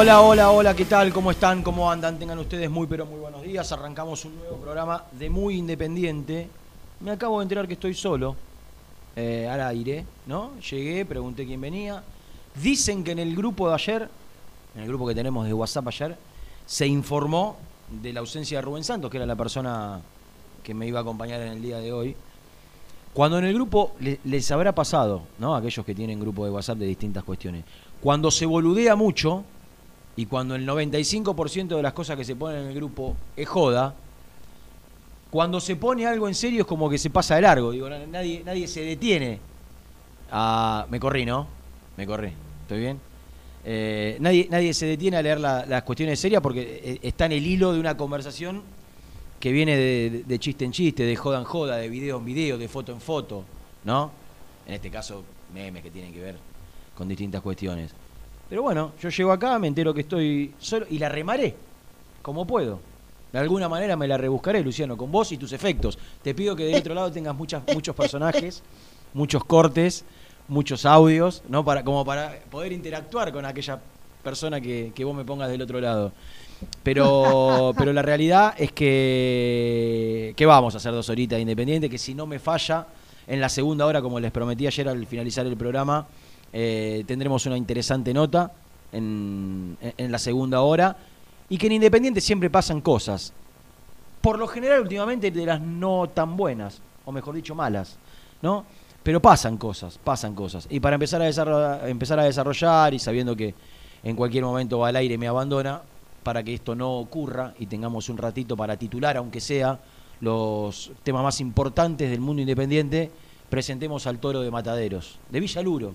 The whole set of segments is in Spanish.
Hola, hola, hola, ¿qué tal? ¿Cómo están? ¿Cómo andan? Tengan ustedes muy, pero muy buenos días. Arrancamos un nuevo programa de Muy Independiente. Me acabo de enterar que estoy solo eh, al aire, ¿no? Llegué, pregunté quién venía. Dicen que en el grupo de ayer, en el grupo que tenemos de WhatsApp ayer, se informó de la ausencia de Rubén Santos, que era la persona que me iba a acompañar en el día de hoy. Cuando en el grupo le- les habrá pasado, ¿no? Aquellos que tienen grupo de WhatsApp de distintas cuestiones. Cuando se boludea mucho y cuando el 95% de las cosas que se ponen en el grupo es joda, cuando se pone algo en serio es como que se pasa de largo. Digo, na- nadie, nadie se detiene. a- me corrí, ¿no? Me corrí. ¿Estoy bien? Eh, nadie, nadie se detiene a leer la- las cuestiones serias porque eh, está en el hilo de una conversación que viene de chiste en chiste, de joda en joda, de video en video, de foto en foto, ¿no? En este caso, memes que tienen que ver con distintas cuestiones. Pero bueno, yo llego acá, me entero que estoy solo y la remaré, como puedo. De alguna manera me la rebuscaré, Luciano, con vos y tus efectos. Te pido que del otro lado tengas muchas, muchos personajes, muchos cortes, muchos audios, ¿no? Para, como para poder interactuar con aquella persona que, que vos me pongas del otro lado. Pero, pero la realidad es que, que vamos a hacer dos horitas de independiente, que si no me falla, en la segunda hora, como les prometí ayer al finalizar el programa, eh, tendremos una interesante nota en, en la segunda hora. Y que en Independiente siempre pasan cosas. Por lo general, últimamente, de las no tan buenas, o mejor dicho, malas, ¿no? Pero pasan cosas, pasan cosas. Y para empezar a desarrollar, empezar a desarrollar y sabiendo que en cualquier momento va al aire me abandona, para que esto no ocurra y tengamos un ratito para titular, aunque sea, los temas más importantes del mundo independiente, presentemos al toro de Mataderos, de Villaluro.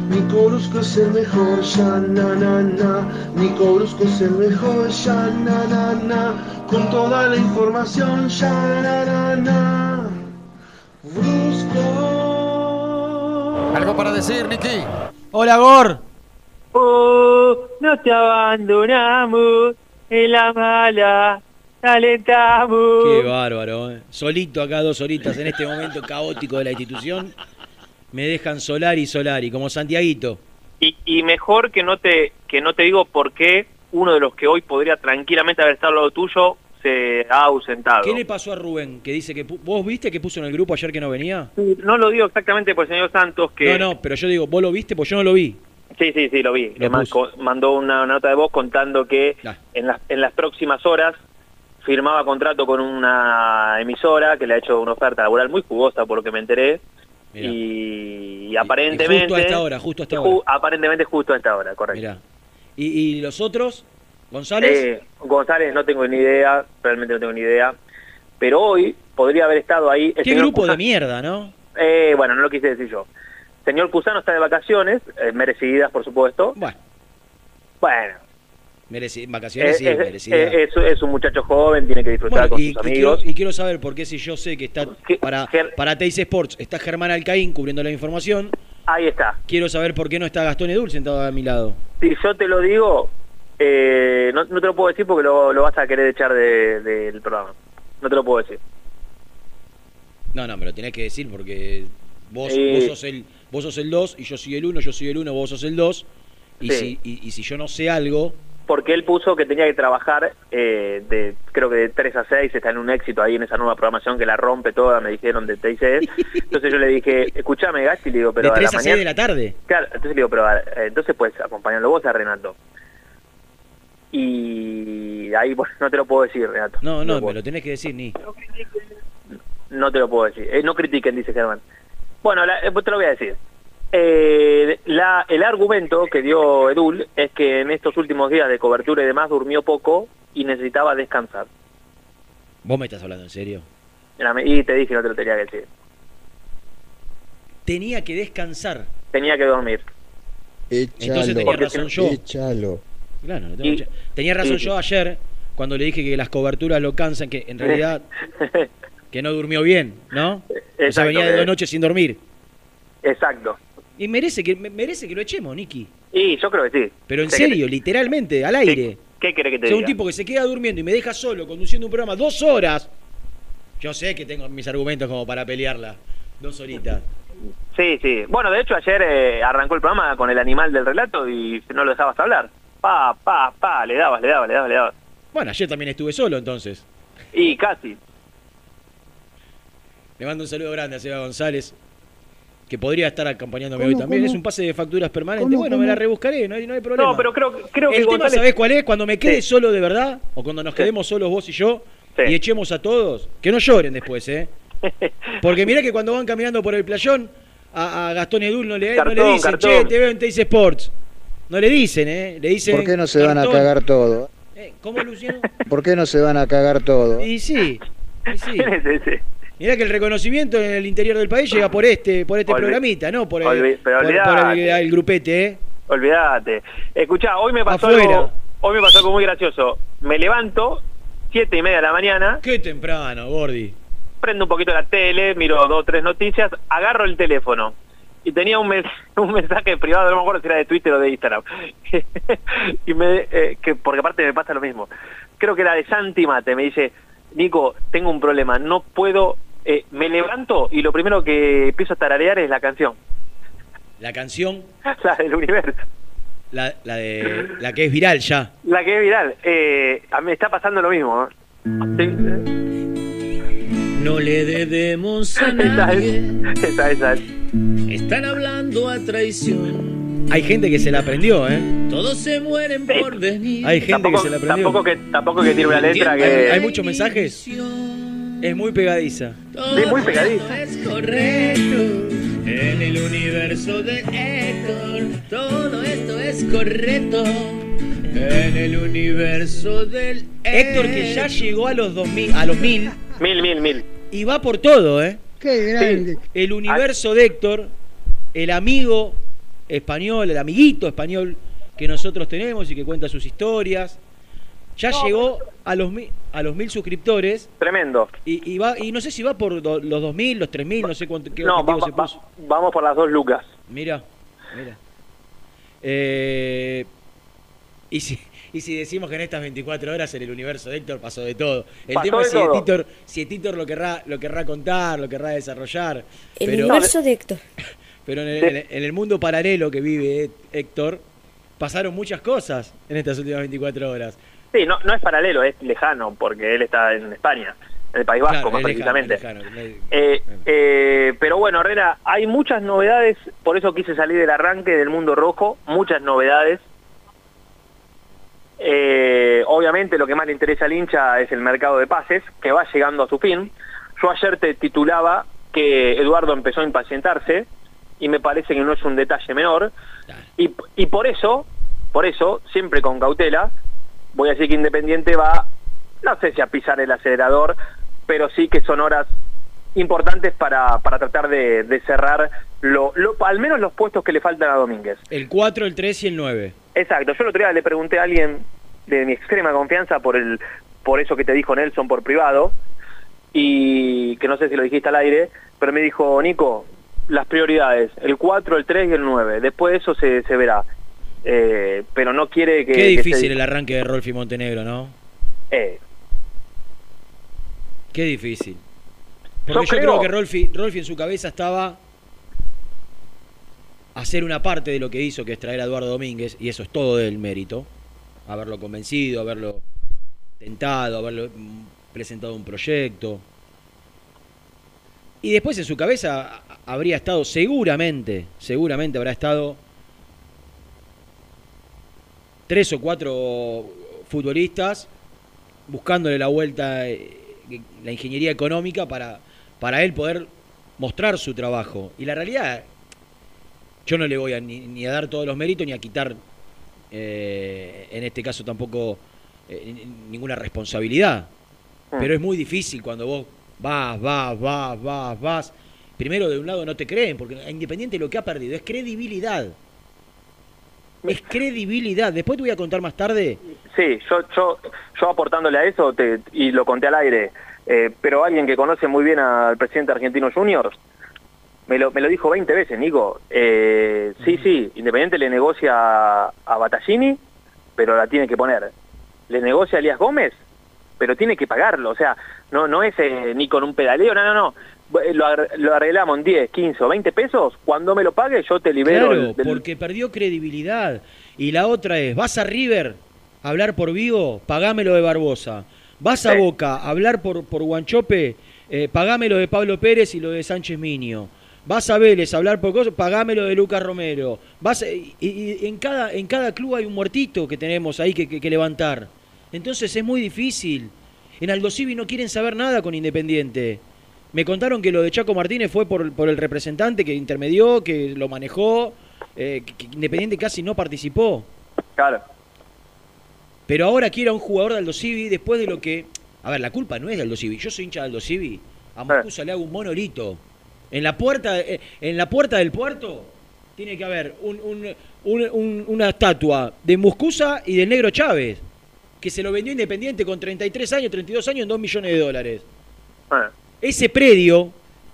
Nico Brusco es el mejor, ya na na na. Nico Brusco es el mejor, ya na na na. Con toda la información, ya na na na. Brusco. Algo para decir, Nicky. Hola, Gor. Oh, no te abandonamos en la mala alentamos. Qué bárbaro, ¿eh? Solito acá dos horitas en este momento caótico de la institución. Me dejan solar y solar y como Santiaguito. Y, y mejor que no te que no te digo por qué uno de los que hoy podría tranquilamente haber estado al lado tuyo se ha ausentado. ¿Qué le pasó a Rubén? Que dice que vos viste que puso en el grupo ayer que no venía. No lo digo exactamente por el señor Santos que... No, no, pero yo digo, vos lo viste, pues yo no lo vi. Sí, sí, sí, lo vi. Lo mandó una nota de voz contando que en, las, en las próximas horas firmaba contrato con una emisora que le ha hecho una oferta laboral muy jugosa por lo que me enteré. Y, y aparentemente... justo a esta hora, justo a esta ju- hora. Aparentemente justo a esta hora, correcto. Mirá. ¿Y, y los otros? ¿González? Eh, González no tengo ni idea, realmente no tengo ni idea. Pero hoy podría haber estado ahí... el Qué grupo de mierda, ¿no? Eh, bueno, no lo quise decir yo. Señor Cusano está de vacaciones, eh, merecidas, por supuesto. Bueno, Bueno, mereci- vacaciones sí, es, es- merecidas. es- es un muchacho joven, tiene que disfrutar Bueno, con y, sus y quiero, amigos. y quiero saber por qué si yo sé que está ¿Qué- para, para Teis Sports, está Germán Alcaín cubriendo la información, Ahí está. quiero saber por qué no está Gastón Edul sentado a mi lado. Si yo te lo digo, eh, no, no te lo puedo decir porque lo, lo vas a querer echar de- del programa. No te lo puedo decir. No, no, me lo tenés que decir porque vos, Eh. vos sos el vos sos el 2 y yo soy el 1, yo soy el 1, vos sos el 2. Y, Sí. si, y, y si yo no sé algo, Porque él puso que tenía que trabajar eh, de creo que de 3 a 6, está en un éxito ahí en esa nueva programación que la rompe toda, me dijeron de TICS. Entonces yo le dije, escuchame Gasti, le digo, pero de a 3 la a 6 mañana... de la tarde. Claro, entonces le digo, pero eh, entonces pues acompañarlo vos a Renato. Y ahí bueno, no te lo puedo decir, Renato. No, no, puedo- me lo tenés que decir, ni. No te lo puedo decir. Eh, no critiquen, dice Germán. Bueno, la- eh, te lo voy a decir. Eh, la, el argumento que dio Edul es que en estos últimos días de cobertura y demás durmió poco y necesitaba descansar. Vos me estás hablando en serio. Era- Y te dije, no te lo tenía que decir. Tenía que descansar. Tenía que dormir. Entonces tenía razón yo. Échalo. Claro, no tengo Y- mucha- Tenía razón y- yo ayer cuando le dije que las coberturas lo cansan, que en realidad que no durmió bien, ¿no? O sea, Exacto, venía de dos noches sin dormir. Exacto. Y merece que me- merece que lo echemos, Nicky. Y yo creo que sí. Pero en que serio, literalmente, al aire. ¿Qué, qué querés que O te sea, un tipo que se queda durmiendo y me deja solo conduciendo un programa dos horas. Yo sé que tengo mis argumentos como para pelearla. Dos horitas. Sí, sí. Bueno, de hecho ayer eh, arrancó el programa con el animal del relato y no lo dejabas hablar. Pa, pa, pa, le dabas, le dabas, le dabas, le dabas. Bueno, ayer también estuve solo entonces. Y casi. Le mando un saludo grande a Seba González, que podría estar acompañándome ¿Cómo, hoy también. cómo? Es un pase de facturas permanente. ¿Cómo, bueno, me la cómo? rebuscaré, no hay, no hay problema. No, pero creo, creo que El tema, González... ¿sabés cuál es? Cuando me quede Sí. solo de verdad, o cuando nos Sí. quedemos solos vos y yo, Sí. y echemos a todos, que no lloren después, ¿eh? Porque mirá que cuando van caminando por el playón, a, a Gastón Edul no le, no le Cartón, dicen, cartón. che, te veo en Teis Sports. No le dicen, ¿eh? Le dicen. ¿Por qué no se van a cartón. cagar todo? Eh, ¿Cómo, Luciano? ¿Por qué no se van a cagar todo? y sí, y sí. Mirá que el reconocimiento en el interior del país llega por este, por este Olvi- programita, ¿no? Por el, olvi- pero por- por el- grupete, ¿eh? Olvídate. Escuchá, hoy me pasó Afuera. algo, hoy me pasó algo muy gracioso. Me levanto, siete y media de la mañana, Qué temprano, Gordi. prendo un poquito la tele, miro dos o tres noticias, agarro el teléfono. Y tenía un, mes- un mensaje privado, no me acuerdo si era de Twitter o de Instagram. y me, eh, que Porque aparte me pasa lo mismo. Creo que era de Santi Mate. Me dice, Nico, tengo un problema, no puedo... eh, me levanto y lo primero que empiezo a tararear es la canción. La canción, La del universo. la, la de la que es viral ya. La que es viral. Eh, a mí me está pasando lo mismo. ¿eh? No le debemos a Sí, esa nadie. es. Esa, es. Están hablando a traición. Hay gente que se la aprendió, ¿eh? Todos se mueren por venir. Hay gente Tampoco, que se la aprendió. tampoco que tampoco que tiene una letra Hay, que... hay muchos mensajes. Es muy pegadiza. Todo Sí, muy pegadiza. esto Es correcto. En el universo de Héctor, todo esto es correcto. En el universo del Héctor que ya llegó a los 2000, a los 1000 Mil, mil, mil. y va por todo, ¿eh? Qué grande. El universo de Héctor, el amigo español, el amiguito español que nosotros tenemos y que cuenta sus historias. Ya llegó a los mil, a los mil suscriptores Tremendo. y, y va y no sé si va por do- los 2000, los 3000, no sé cuánto qué No, va- se va- puso. vamos por las dos lucas. Mira, mira. Eh, y, si, y si decimos que en estas 24 horas en el universo de Héctor pasó de todo. El Pasó tema es si. Héctor, si Héctor lo querrá, lo querrá contar, lo querrá desarrollar. El pero, universo de Héctor. pero en el, en el- en el mundo paralelo que vive Héctor, pasaron muchas cosas en estas últimas 24 horas. Sí, no, no es paralelo, es lejano, porque él está en España, en el País Vasco Claro, más lejano, precisamente. lejano, Eh, eh, pero bueno, Herrera, hay muchas novedades, por eso quise salir del arranque del mundo rojo, muchas novedades. Eh, obviamente lo que más le interesa al hincha es el mercado de pases, que va llegando a su fin. Yo ayer te titulaba que Eduardo empezó a impacientarse y me parece que no es un detalle menor. Y, y por eso, por eso, siempre con cautela, voy a decir que Independiente va, no sé si a pisar el acelerador, pero sí que son horas importantes para, para tratar de, de cerrar lo, lo- al menos los puestos que le faltan a Domínguez. El 4, el 3 y el 9. Exacto, yo el otro día le pregunté a alguien de mi extrema confianza por el por eso que te dijo Nelson por privado y que no sé si lo dijiste al aire, pero me dijo, Nico, las prioridades, el 4, el 3 y el 9, después de eso se, se verá. Eh, pero no quiere que... Qué que difícil se- el arranque de Rolfi Montenegro, ¿no? eh, Qué difícil. Porque Yo yo, creo- creo que Rolfi, Rolfi en su cabeza estaba hacer una parte de lo que hizo, que es traer a Eduardo Domínguez, y eso es todo del mérito. Haberlo convencido, haberlo tentado, haberlo presentado un proyecto. Y después en su cabeza habría estado, seguramente, seguramente habrá estado tres o cuatro futbolistas buscándole la vuelta, eh, la ingeniería económica para, para él poder mostrar su trabajo. Y la realidad, yo no le voy a, ni, ni a dar todos los méritos ni a quitar, eh, en este caso tampoco, eh, ni- ninguna responsabilidad. Mm. Pero es muy difícil cuando vos vas, vas, vas, vas, vas. Primero, de un lado no te creen, porque Independiente lo que ha perdido es credibilidad. Es credibilidad. Después te voy a contar más tarde Sí, yo, yo, yo aportándole a eso, te- y lo conté al aire, eh, pero alguien que conoce muy bien al presidente argentino Junior, me lo, me lo dijo 20 veces, Nico. Eh, sí, sí, Independiente le negocia a, a Battaglini, pero la tiene que poner. Le negocia a Elías Gómez, pero tiene que pagarlo. O sea, no, no es eh, ni con un pedaleo, no, no, no. Eh, Lo, ar- lo arreglamos en 10, 15 o 20 pesos. Cuando me lo pague, yo te libero. Claro, el- del- porque perdió credibilidad. Y la otra es, vas a River a hablar por Vigo, pagámelo de Barbosa. Vas a Sí. Boca a hablar por, por Guanchope, eh, pagámelo de Pablo Pérez y lo de Sánchez Miño. Vas a Vélez a hablar por cosas, pagámelo de Lucas Romero. Vas a- y, y en, cada, en cada club hay un muertito que tenemos ahí que, que- que levantar. Entonces es muy difícil. En Aldosivi no quieren saber nada con Independiente. Me contaron que lo de Chaco Martínez fue por, por el representante que intermedió, que lo manejó, eh, que, Independiente casi no participó. Claro. Pero ahora quiere a un jugador de Aldo Civi después de lo que... A ver, la culpa no es de Aldo Civi. Yo soy hincha de Aldo Civi. A Moscusa le hago un monolito. En la puerta, eh, en la puerta del puerto tiene que haber un- un- un- un- una estatua de Muscusa y del negro Chávez, que se lo vendió Independiente con 33 años, 32 años en 2 millones de dólares. Ese predio,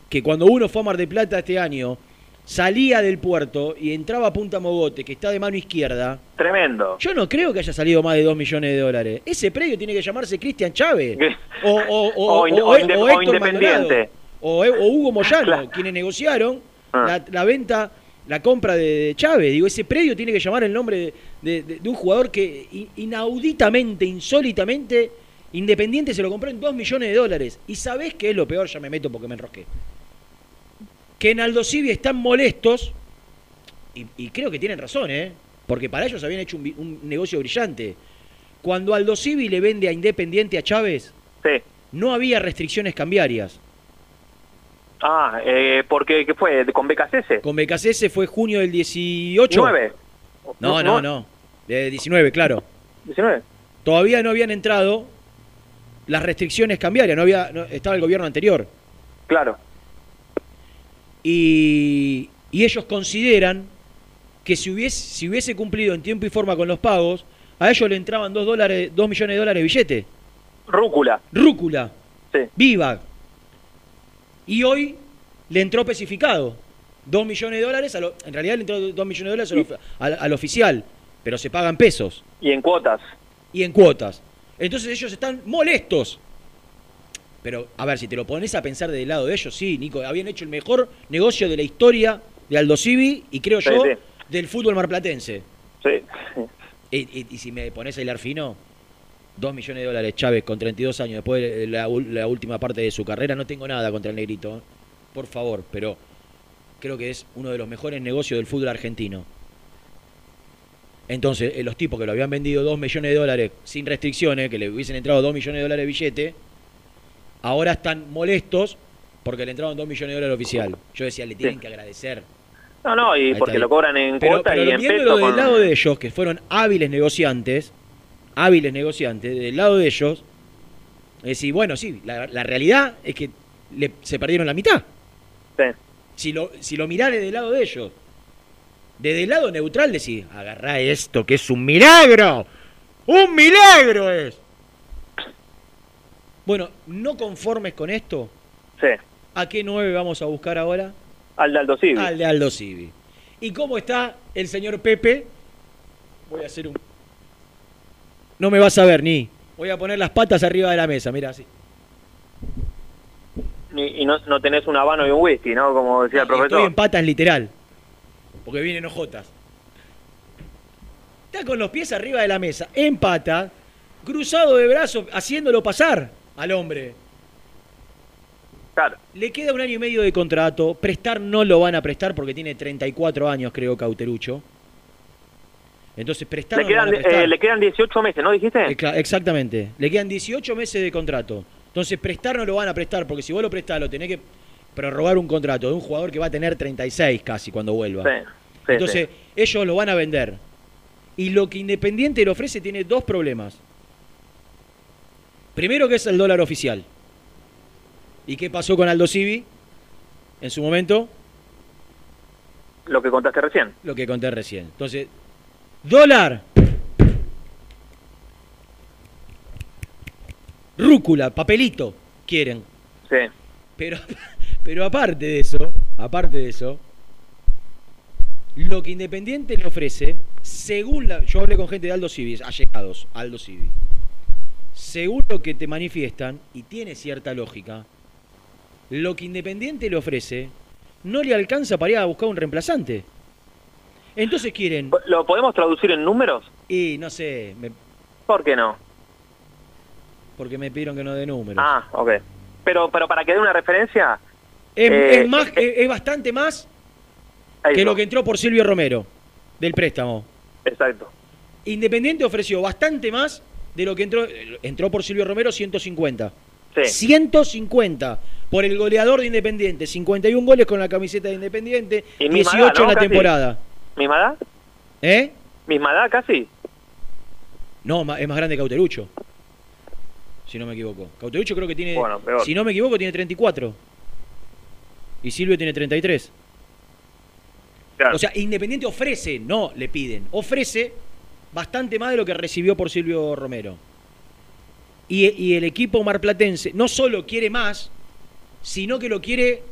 que cuando uno fue a Mar del Plata este año, salía del puerto y entraba a Punta Mogote, que está de mano izquierda, tremendo. yo no creo que haya salido más de 2 millones de dólares. Ese predio tiene que llamarse Cristian Chávez. O, o, o, o Héctor Independiente. Maldonado. O, Hugo Moyano, Claro. quienes negociaron Ah. la, la venta, la compra de, de Chávez. Digo, ese predio tiene que llamar el nombre de, de- de- de un jugador que inauditamente, insólitamente, Independiente se lo compró en 2 millones de dólares. Y sabés qué es lo peor, ya me meto porque me enrosqué. Que en Aldo Civi están molestos, y, y creo que tienen razón, ¿eh? Porque para ellos habían hecho un, negocio brillante. Cuando Aldo Civi le vende a Independiente a Chávez, Sí. no había restricciones cambiarias. Ah, eh, porque ¿qué fue? ¿Con BKCS? Con BKCS fue junio del 18. 9. No, no, no. De 19, claro. 19. Todavía no habían entrado las restricciones cambiarias, no había no- estaba el gobierno anterior. Claro. Y, y ellos consideran que si hubiese, si hubiese cumplido en tiempo y forma con los pagos, a ellos le entraban 2 dólares, 2 millones de dólares de billete. Rúcula. Rúcula, Sí. Viva. Y hoy le entró especificado. 2 millones de dólares, a lo- en realidad le entró 2 millones de dólares al, al- al oficial, pero se pagan pesos. Y en cuotas. y en cuotas. Entonces ellos están molestos. Pero, a ver, si te lo pones a pensar del lado de ellos, sí, Nico, habían hecho el mejor negocio de la historia de Aldo Civi y creo Sí, yo sí. del fútbol marplatense. Sí. Y, y- y si me pones a hilar fino, 2 millones de dólares Chávez con 32 años después de la última parte de su carrera, no tengo nada contra el negrito, ¿eh? por favor, pero creo que es uno de los mejores negocios del fútbol argentino. Entonces, eh, los tipos que lo habían vendido 2 millones de dólares sin restricciones, que le hubiesen entrado 2 millones de dólares de billete, ahora están molestos porque le entraron 2 millones de dólares oficial. Yo decía, le tienen Sí. que agradecer. No, no, y Ahí porque lo cobran en Pero, cuota pero y en peso. del con- lado de ellos, que fueron hábiles negociantes, hábiles negociantes, del lado de ellos, es decir, bueno, sí, la, la realidad es que le- se perdieron la mitad. Sí. Si lo, si lo mirás desde el lado de ellos, desde el lado neutral decís, agarrá esto que es un milagro, un milagro es. Bueno, no conformes con esto, Sí. ¿a qué nueve vamos a buscar ahora? Al de Aldo Civi. Al de Aldo Civi. ¿Y cómo está el señor Pepe? Voy a hacer un... No me vas a ver, ni. Voy a poner las patas arriba de la mesa, mira así. Y, y no, no tenés un habano y un whisky, ¿no? Como decía el Estoy profesor. en patas literal. Porque vienen ojotas. Está con los pies arriba de la mesa, en pata, cruzado de brazos, haciéndolo pasar al hombre. Claro. Le queda un año y medio de contrato. Prestar no lo van a prestar porque tiene 34 años, creo, Cauterucho. Entonces, prestar Le no quedan, prestar. eh, le quedan 18 meses, ¿no dijiste? Eh, Exactamente. Le quedan 18 meses de contrato. Entonces, prestar no lo van a prestar, porque si vos lo prestás, lo tenés que prorrogar un contrato de un jugador que va a tener 36 casi cuando vuelva. Sí. sí, Entonces, sí. ellos lo van a vender. Y lo que Independiente le ofrece tiene dos problemas. Primero que es el dólar oficial. ¿Y qué pasó con Aldo Civi? En su momento, Lo que contaste recién. lo que conté recién. Entonces, dólar. Rúcula, papelito, quieren. Sí. Pero, pero aparte de eso, aparte de eso, lo que Independiente le ofrece, según la, yo hablé con gente de Aldo Civi, allegados, Aldo Civi, según lo que te manifiestan, y tiene cierta lógica, lo que Independiente le ofrece no le alcanza para ir a buscar un reemplazante. Entonces quieren, ¿Lo podemos traducir en números? y no sé, me- ¿Por qué no? porque me pidieron que no dé números. Ah, ok. Pero, pero para que dé una referencia, es, eh, es más, eh, es- bastante más que lo que entró por Silvio Romero, del préstamo. Exacto. Independiente ofreció bastante más de lo que entró, entró por Silvio Romero, 150. Sí. 150 por el goleador de Independiente, 51 goles con la camiseta de Independiente, Y misma 18 edad, ¿no? en la Casi. temporada. ¿Misma edad? ¿Eh? ¿Misma edad casi? No, es más grande que Cauterucho. Si no me equivoco. Cauterucho creo que tiene, Bueno, peor. si no me equivoco, tiene 34. Y Silvio tiene 33. Claro. O sea, Independiente ofrece, no le piden, ofrece bastante más de lo que recibió por Silvio Romero. Y, y el equipo marplatense no solo quiere más, sino que lo quiere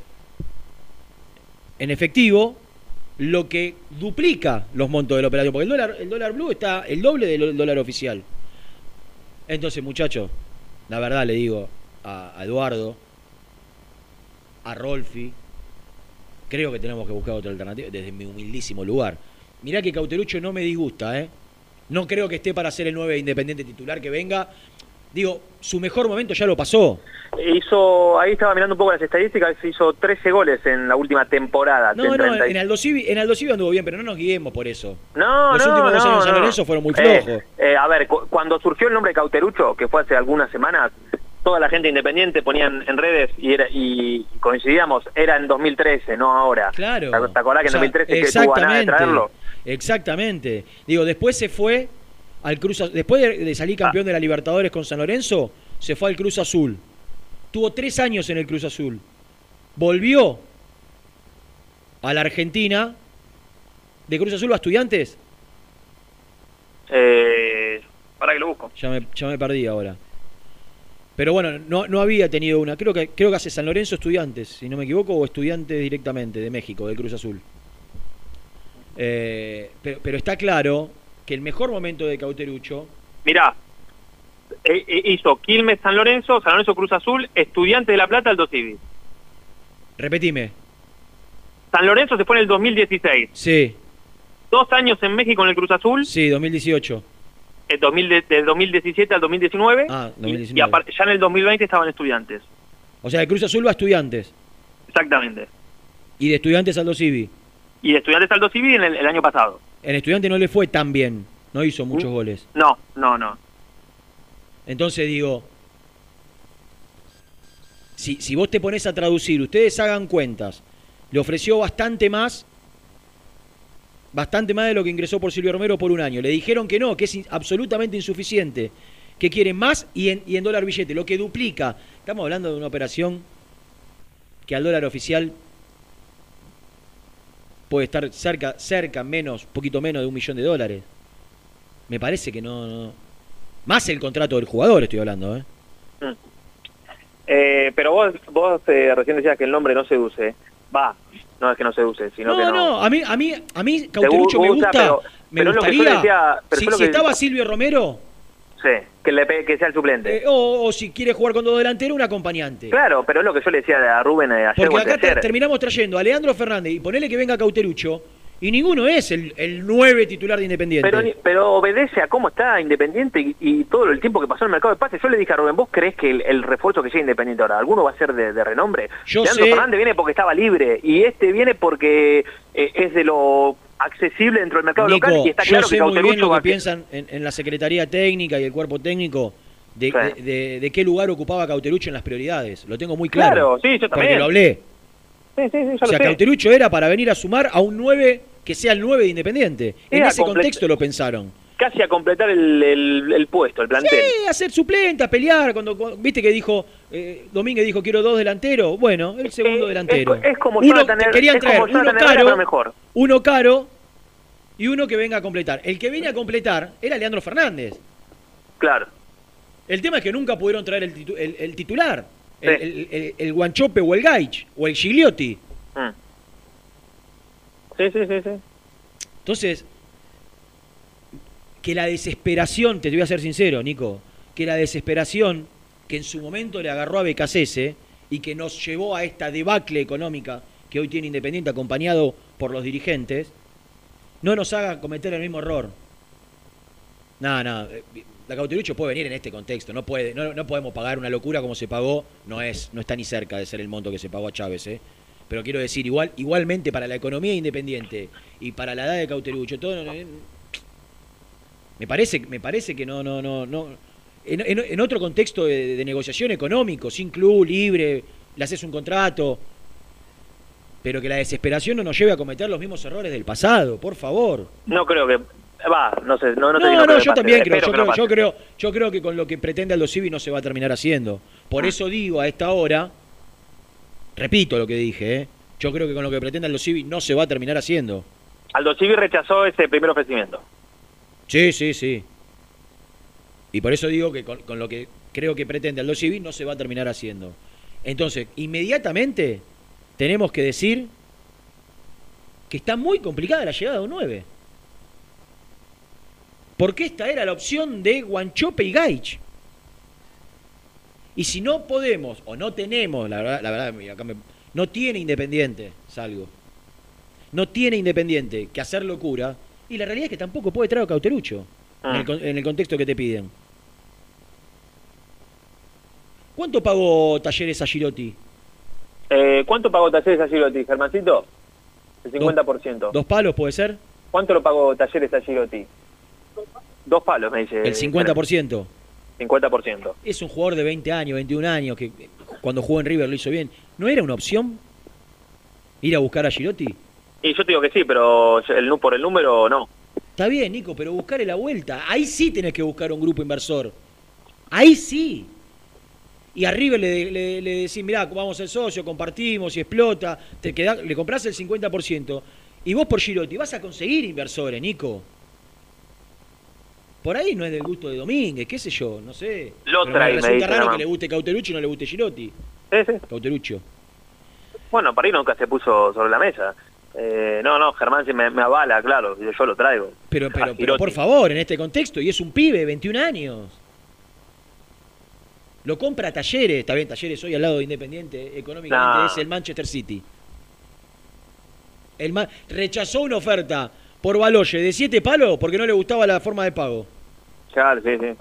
en efectivo, lo que duplica los montos de la operación. Porque el dólar, el dólar blue está el doble del dólar oficial. Entonces, muchachos, la verdad le digo a, a Eduardo, a Rolfi, creo que tenemos que buscar otra alternativa desde mi humildísimo lugar. Mirá que Cauterucho no me disgusta, ¿eh? No creo que esté para ser el 9 independiente titular que venga. Digo, su mejor momento ya lo pasó. Hizo, ahí estaba mirando un poco las estadísticas, hizo 13 goles en la última temporada. No, no, 30 y- en Aldo Civi, en Aldo Civi anduvo bien, pero no nos guiemos por eso. No, Los no, últimos dos no, años en San. Lorenzo fueron muy Eh, flojos. eh, a ver, cu- cuando surgió el nombre de Cauterucho, que fue hace algunas semanas, toda la gente independiente ponían en redes y, era, y coincidíamos, era en 2013, no ahora. Claro. ¿Te acordás que en O sea, 2013 que tuvo ganas de traerlo? Exactamente. Digo, después se fue al Cruz Az- Después de, de salir Ah. campeón de la Libertadores con San Lorenzo, se fue al Cruz Azul. Tuvo tres años en el Cruz Azul. Volvió a la Argentina. ¿De Cruz Azul a Estudiantes? Eh, para que lo busco. Ya me, ya me perdí ahora. Pero bueno, no, no había tenido una. Creo que, creo que hace San Lorenzo Estudiantes, si no me equivoco, o Estudiantes directamente de México, del Cruz Azul. Eh, pero, pero está claro que el mejor momento de Cauterucho. Mirá, eh, eh, hizo Quilmes San Lorenzo, San Lorenzo Cruz Azul, Estudiantes de La Plata, Aldo Civi. Repetime. San Lorenzo se fue en el 2016. Sí, Dos años en México en el Cruz Azul, sí, 2018. El 2000 de- del 2017 al 2019. Ah, y- 2019. Y, aparte, ya en el 2020 estaban estudiantes. O sea, de Cruz Azul va a estudiantes. Exactamente. Y de estudiantes Aldo Civi. Y de estudiantes Aldo Civi en el, el año pasado. En estudiante no le fue tan bien. No hizo muchos Mm. goles. No, no, no. Entonces digo, si, si vos te pones a traducir, ustedes hagan cuentas, le ofreció bastante más, bastante más de lo que ingresó por Silvio Romero por un año. Le dijeron que no, que es absolutamente insuficiente, que quieren más y en, y en dólar billete, lo que duplica. Estamos hablando de una operación que al dólar oficial puede estar cerca, cerca, menos, poquito menos de un millón de dólares. Me parece que no, no. Más el contrato del jugador estoy hablando, ¿eh? Eh, pero vos, vos eh, recién decías que el nombre no seduce. Va, no es que no seduce, sino No, que no, no. a mí, a mí, a mí Te Cauterucho me gusta, gusta, pero- me pero gustaría, decía- pero si, que- estaba Silvio Romero, Sí, que, le, que sea el suplente. eh, o, o si quiere jugar con dos delanteros, un acompañante. Claro, pero es lo que yo le decía a Rubén eh, ayer Porque acá terminamos trayendo a Leandro Fernández y ponele que venga Cauterucho, y ninguno es el, el 9 titular de Independiente. Pero, pero obedece a cómo está Independiente y, y todo el tiempo que pasó en el mercado de pases. Yo le dije a Rubén, ¿vos crees que el, el refuerzo que llega Independiente ahora, alguno va a ser de, de renombre? Yo Leandro sé- Fernández viene porque estaba libre y este viene porque eh, es de lo accesible dentro del mercado Nico, local y está yo claro sé que muy bien lo que piensan en, en la Secretaría Técnica y el cuerpo técnico de, Sí. de- de- de qué lugar ocupaba Cauterucho en las prioridades. Lo tengo muy claro. Claro, sí, yo Porque también. lo hablé. Sí, sí, O sea. Cauterucho era para venir a sumar a un 9 que sea el 9 de Independiente. En ese contexto lo pensaron. Casi a completar el, el- el puesto, el plantel. Sí, hacer suplente, a pelear. Cuando, cuando- viste que dijo, eh, Domínguez dijo quiero dos delanteros. Bueno, el segundo Eh, delantero. es- es como uno, Jonathan querían es como traer uno caro, pero mejor. uno caro y uno que venga a completar. El que viene a completar era Leandro Fernández. Claro. El tema es que nunca pudieron traer el, titu- el titular. Sí. El, el- el- el Guanchope o el Gaich o el Gigliotti. Mm. Sí, sí, sí, sí. Entonces, que la desesperación, te voy a ser sincero, Nico, que la desesperación que en su momento le agarró a Becasese y que nos llevó a esta debacle económica que hoy tiene Independiente acompañado por los dirigentes, no nos haga cometer el mismo error. No, eh, la Cauterucho puede venir en este contexto, no puede, no, no podemos pagar una locura como se pagó, no es, no está ni cerca de ser el monto que se pagó a Chávez, ¿eh? Pero quiero decir, igual, igualmente para la economía independiente y para la edad de Cauterucho, todo eh, me parece, me parece que no, no, no, no. En, en- otro contexto de, de negociación económico, sin club, libre, le haces un contrato, pero que la desesperación no nos lleve a cometer los mismos errores del pasado, por favor. No creo que... Va, no sé, no, no, sé No, si no, que yo pase, también creo, yo que no creo, yo creo, yo creo que con lo que pretende Aldo Civi no se va a terminar haciendo. Por Ah. eso digo a esta hora, repito lo que dije, ¿eh? yo creo que con lo que pretende Aldo Civi no se va a terminar haciendo. Aldo Civi rechazó ese primer ofrecimiento. Sí, sí, sí. Y por eso digo que con, con lo que creo que pretende Aldo Civi no se va a terminar haciendo. Entonces, inmediatamente tenemos que decir que está muy complicada la llegada de un 9. Porque esta era la opción de Guanchope y Gaich. Y si no podemos, o no tenemos, la verdad, la verdad mira, acá me- no tiene Independiente, salgo. No tiene Independiente que hacer locura. Y la realidad es que tampoco puede traer a Cauterucho en, Ah. el, en el contexto que te piden. ¿Cuánto pagó Talleres a Girotti? Eh, ¿Cuánto pagó Talleres a Girotti, Germancito? El 50%. ¿Dos palos puede ser? ¿Cuánto lo pagó Talleres a Girotti? Dos palos, me dice. El 50%. 50%. Es un jugador de 20 años, 21 años, que cuando jugó en River lo hizo bien. ¿No era una opción ir a buscar a Girotti? Y yo te digo que sí, pero el, por el número no. Está bien, Nico, pero buscarle la vuelta. Ahí sí tenés que buscar un grupo inversor. Ahí sí. Y a River le, le, le decís, mirá, vamos ser socio, compartimos y explota, te queda, le compras el 50%. Y vos por Girotti vas a conseguir inversores, Nico. Por ahí no es del gusto de Domínguez, qué sé yo, no sé. Lo trae, me resulta raro que le guste Cauterucho y no le guste Girotti. Sí, sí. Cauterucho. Bueno, para ahí nunca se puso sobre la mesa. Eh, no, no, Germán sí me, me avala, claro, yo, lo traigo. Pero, A pero, pero por favor, en este contexto, y es un pibe, 21 años. Lo compra Talleres, está bien, Talleres hoy al lado de Independiente, económicamente es el Manchester City. El Ma- rechazó una oferta por Baloye de siete palos porque no le gustaba la forma de pago. Sí, sí.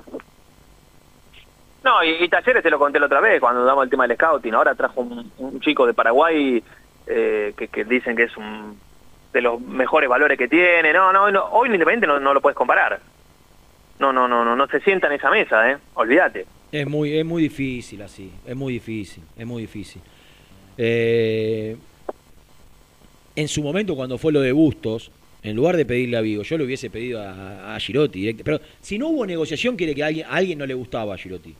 No, y, Talleres te lo conté la otra vez cuando damos el tema del scouting. Ahora trajo un, chico de Paraguay eh, que, que dicen que es un de los mejores valores que tiene. No, no, no hoy Independiente no, no lo puedes comparar. No, no, no, no, no se sienta en esa mesa, ¿eh? Olvídate. Es muy, es muy difícil así, es muy difícil, es muy difícil. Eh, en su momento cuando fue lo de Bustos, en lugar de pedirle a Vigo, yo le hubiese pedido a, a Girotti directo. Pero si no hubo negociación, quiere que a alguien, a alguien no le gustaba a Girotti.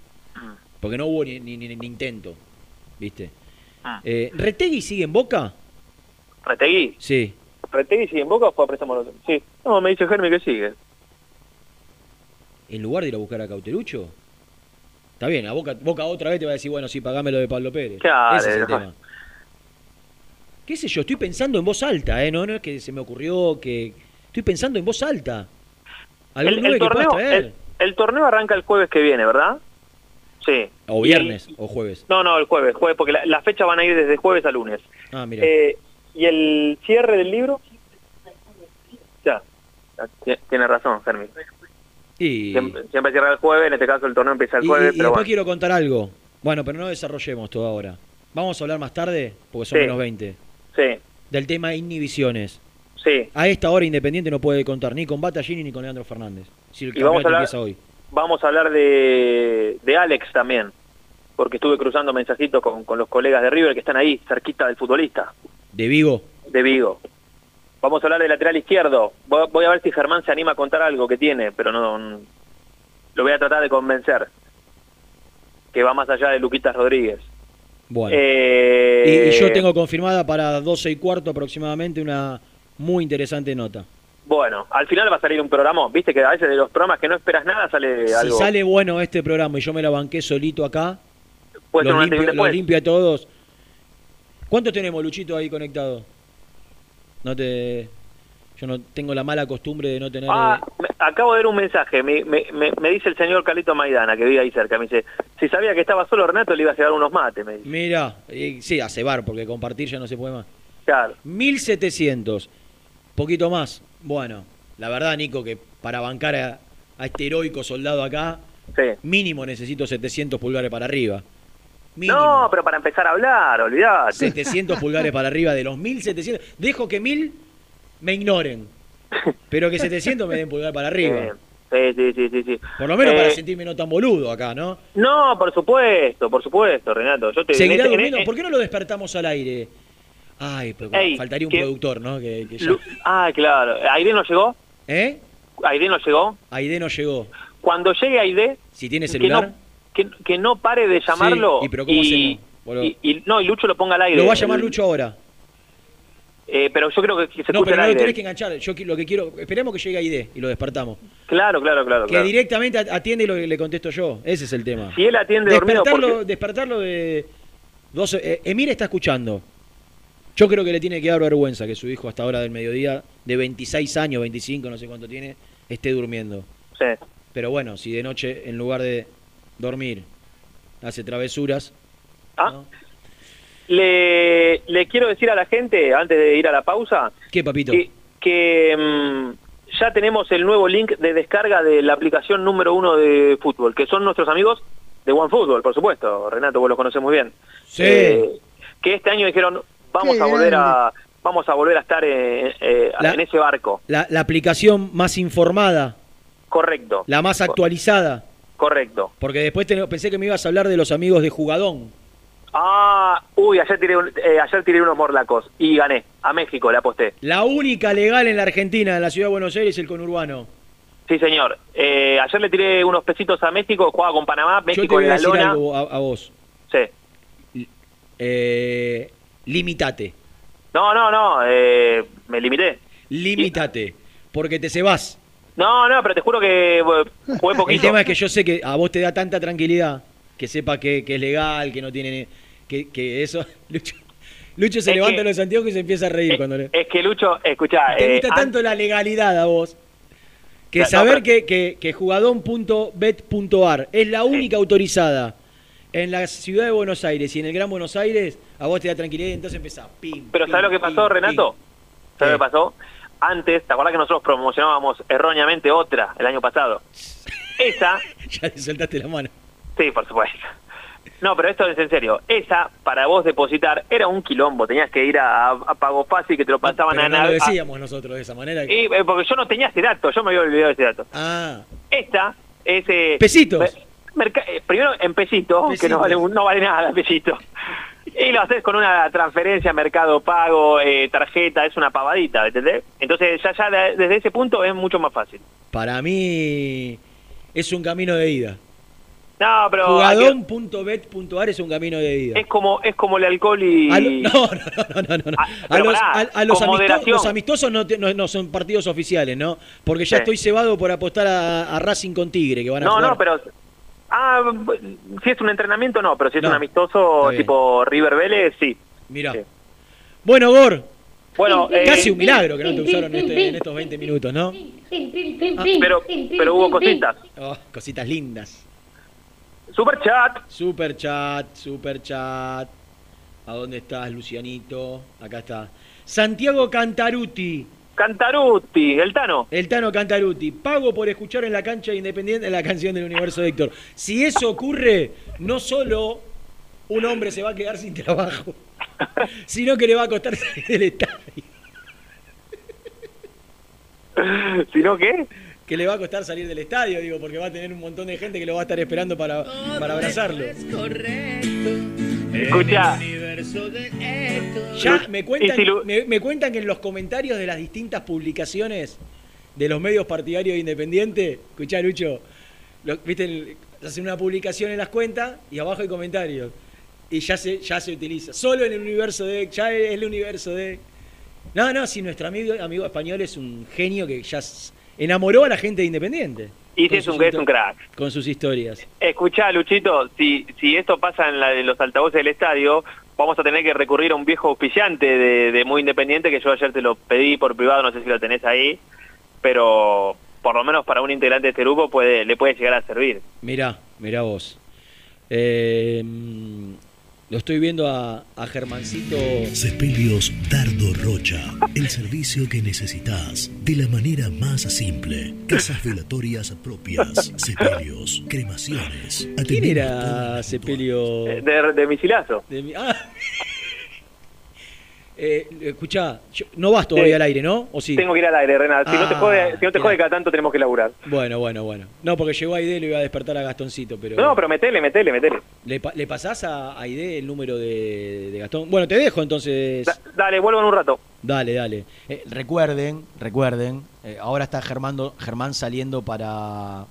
Porque no hubo ni, ni- ni- ni intento, ¿viste? Ah. Eh, ¿Retegui sigue en Boca? Retegui. Sí. Retegui sigue en Boca o fue a préstamo. Sí. No, me dice Germi que sigue. ¿En lugar de ir a buscar a Cauterucho? Está bien, a Boca, Boca otra vez te va a decir, bueno, sí, pagame lo de Pablo Pérez. Claro, Ese es el no. tema. ¿Qué sé yo? Estoy pensando en voz alta, ¿eh? No, no es que se me ocurrió que... Estoy pensando en voz alta. ¿Algún El, el torneo, el, el torneo arranca el jueves que viene, ¿verdad? Sí. O Y viernes, o jueves. No, no, el jueves, jueves, porque la- las fechas van a ir desde jueves a lunes. Ah, mira. Eh, ¿Y el cierre del libro? Ya, Ya, ti- tiene razón, Fermi. y, Siempre, siempre cierra el jueves, en este caso el torneo empieza el y- jueves, y pero después bueno. quiero contar algo. Bueno, pero no desarrollemos todo ahora. Vamos a hablar más tarde, porque son Sí. menos 20, Sí, del tema inhibiciones. sí. A esta hora Independiente no puede contar ni con Batallini ni con Leandro Fernández. Si el Y vamos a hablar- empieza hoy. Vamos a hablar de, de Alex también, porque estuve cruzando mensajitos con, con los colegas de River que están ahí, cerquita del futbolista, De Vigo. de Vigo. Vamos a hablar del lateral izquierdo. Voy, voy a ver si Germán se anima a contar algo que tiene, pero no, no- lo voy a tratar de convencer. Que va más allá de Luquitas Rodríguez. Bueno. Eh, Y, y yo tengo confirmada para 12 y cuarto aproximadamente una muy interesante nota. Bueno, al final va a salir un programa. Viste que a veces de los programas que no esperas nada sale Si algo. sale bueno este programa y yo me la banqué solito acá, los un limpio, los limpio a todos. ¿Cuántos tenemos, Luchito, ahí conectados? No te... Yo no tengo la mala costumbre de no tener... Ah, eh, me- acabo de ver un mensaje. Me, me, me- me dice el señor Carlito Maidana, que vive ahí cerca. Me dice: Si sabía que estaba solo Renato, le iba a llevar unos mates. Me dice. Mira, eh, sí, a cebar, porque compartir ya no se puede más. Claro. 1700, poquito más. Bueno, la verdad, Nico, que para bancar a, a este heroico soldado acá, Sí. mínimo necesito 700 pulgares para arriba. Mínimo. No, pero para empezar a hablar, olvidate. 700 pulgares para arriba de los 1700. Dejo que 1000 me ignoren, pero que 700 me den pulgar para arriba. Sí, sí, sí, sí. sí. Por lo menos para Eh, sentirme no tan boludo acá, ¿no? No, por supuesto, por supuesto, Renato. Yo te Seguirá este- durmiendo. en- ¿Por qué no lo despertamos al aire? Ay, pero Ey, faltaría un que- productor, ¿no? Que, que Lu- Ah, claro. ¿Aide no llegó? ¿Eh? ¿Aide no llegó? Aide no llegó. Cuando llegue Aide, Si tiene que celular, no, que, que no pare de llamarlo. y pero ¿cómo y, no, y Lucho lo ponga al aire. lo va a llamar Lucho ahora. Eh, pero yo creo que se No, pero no lo tenés que enganchar. Yo lo que quiero, esperemos que llegue Aide y lo despertamos. Claro, claro, claro. Que claro. directamente at- atiende lo que le contesto yo. Ese es el tema. Si él atiende dormido, despertarlo, porque- despertarlo de 12. eh, Emir está escuchando. Yo creo que le tiene que dar vergüenza que su hijo hasta ahora del mediodía, de 26 años, 25, no sé cuánto tiene, esté durmiendo. Sí. Pero bueno, si de noche, en lugar de dormir, hace travesuras. Ah, ¿no? Le, le quiero decir a la gente, antes de ir a la pausa, ¿Qué, papito? que, que, mm, ya tenemos el nuevo link de descarga de la aplicación número uno de fútbol, que son nuestros amigos de OneFootball, por supuesto. Renato, vos los conoces muy bien. Sí. Eh, que este año dijeron, vamos Qué a volver grande. a vamos a volver a estar eh, eh, La- en ese barco. La, la aplicación más informada, Correcto. la más actualizada. Correcto. Porque después te- pensé que me ibas a hablar de los amigos de Jugadón. Ah, uy, ayer tiré, un- eh, ayer tiré unos morlacos y gané. A México le aposté. La única legal en la Argentina, en la ciudad de Buenos Aires, el conurbano. Sí, señor. Eh, ayer le tiré unos pesitos a México, jugaba con Panamá, Yo te México voy en a la decir lona. algo a, a vos. Sí. Eh, limitate. No, no, no, eh, me limité. Limitate. Porque te cebás. No, no, pero te juro que jugué El poquito. tema es que yo sé que a vos te da tanta tranquilidad que sepa que, que es legal, que no tiene. Que, que eso. Lucho, Lucho se Es levanta que- los anteojos y se empieza a reír cuando le. Es que Lucho, escuchá. Te eh, gusta an- tanto la legalidad a vos. Que No, saber pero- que, que, que jugadón.bet.ar es la única autorizada en la ciudad de Buenos Aires y en el Gran Buenos Aires, a vos te da tranquilidad y entonces empezás. Pim, Pero pim, ¿sabes lo que pasó, pim. Renato? ¿Sabes lo que pasó? Antes, ¿te acuerdas que nosotros promocionábamos erróneamente otra el año pasado? Esa, Ya le soltaste la mano. sí, por supuesto. No, pero esto es en serio. Esa, para vos depositar, era un quilombo. Tenías que ir a, a Pago Fácil, que te lo pasaban Pero a no lo decíamos nosotros de esa manera. Y, eh, porque yo no tenía ese dato, yo me había olvidado de ese dato. Ah, Esta es... eh, Pesitos. merca- eh, primero en pesito, que Pesitos. no vale, no vale nada pesito. Y lo haces con una transferencia, mercado pago, eh, tarjeta, es una pavadita, ¿entendés? Entonces ya, ya de- desde ese punto es mucho más fácil. para mí es un camino de ida. No, pero Jugadón.bet.ar es un camino de ida. es como es como el alcohol y... A lo- no, no, no, no, no, no. Ah, A pero los, pará, a- a los con amisto- moderación. los amistosos no, te- no- no son partidos oficiales, ¿no? Porque ya Sí. estoy cebado por apostar a, a Racing con Tigre, que van a No, jugar. no, pero... Ah, si es un entrenamiento, no, pero si es No, un amistoso tipo River Vélez, sí. Mirá. Sí. Bueno, Gor, Bueno, eh, casi un milagro que no te usaron este- en estos 20 minutos, ¿no? pero, pero hubo cositas. Oh, cositas lindas. Super chat. Super chat, super chat. ¿A dónde estás, Lucianito? Acá está. Santiago Cantaruti. Cantaruti, el Tano. El Tano Cantaruti. Pago por escuchar en la cancha de Independiente la canción del universo de Héctor. Si eso ocurre, no solo un hombre se va a quedar sin trabajo, sino que le va a costar salir del estadio. ¿Sino qué? Que le va a costar salir del estadio, digo, porque va a tener un montón de gente que lo va a estar esperando para, para abrazarlo. Es correcto. Escucha. En el universo de Héctor. Ya me cuentan, Y si lo- me, me cuentan que en los comentarios de las distintas publicaciones de los medios partidarios de Independiente, escuchá Lucho, lo- viste, hacen una publicación en las cuentas y abajo hay comentarios. Y ya se, ya se utiliza. Solo en el universo de, ya es el universo de. No, no, si nuestro amigo, amigo español es un genio que ya enamoró a la gente de Independiente. Y si es un, es histo- un crack. Con sus historias. Escuchá, Luchito, si, si esto pasa en, la- los altavoces del estadio, vamos a tener que recurrir a un viejo auspiciante de, de Muy Independiente, que yo ayer te lo pedí por privado, no sé si lo tenés ahí, pero por lo menos para un integrante de este grupo puede, le puede llegar a servir. Mirá, mirá vos. Eh, lo estoy viendo a, a Germancito. Sepelios Dardo Rocha. El servicio que necesitas de la manera más simple. Casas velatorias propias. Sepelios, cremaciones. ¿Quién era Sepelio? Eh, De, de misilazo. de mi- ah. Eh, escuchá, yo- no vas todavía Sí. al aire, ¿no? ¿O sí? Tengo que ir al aire, Renata. Si no te Ah, jode, si no te jode cada tanto tenemos que laburar. Bueno, bueno, bueno. No, porque llegó Aide y lo iba a despertar a Gastoncito, pero... No, pero metele, metele, metele. ¿Le, pa- le pasás a Aide el número de, de Gastón? Bueno, te dejo entonces. Da- dale, vuelvo en un rato. Dale, dale. Eh, recuerden, recuerden, eh, ahora está Germando, Germán saliendo para,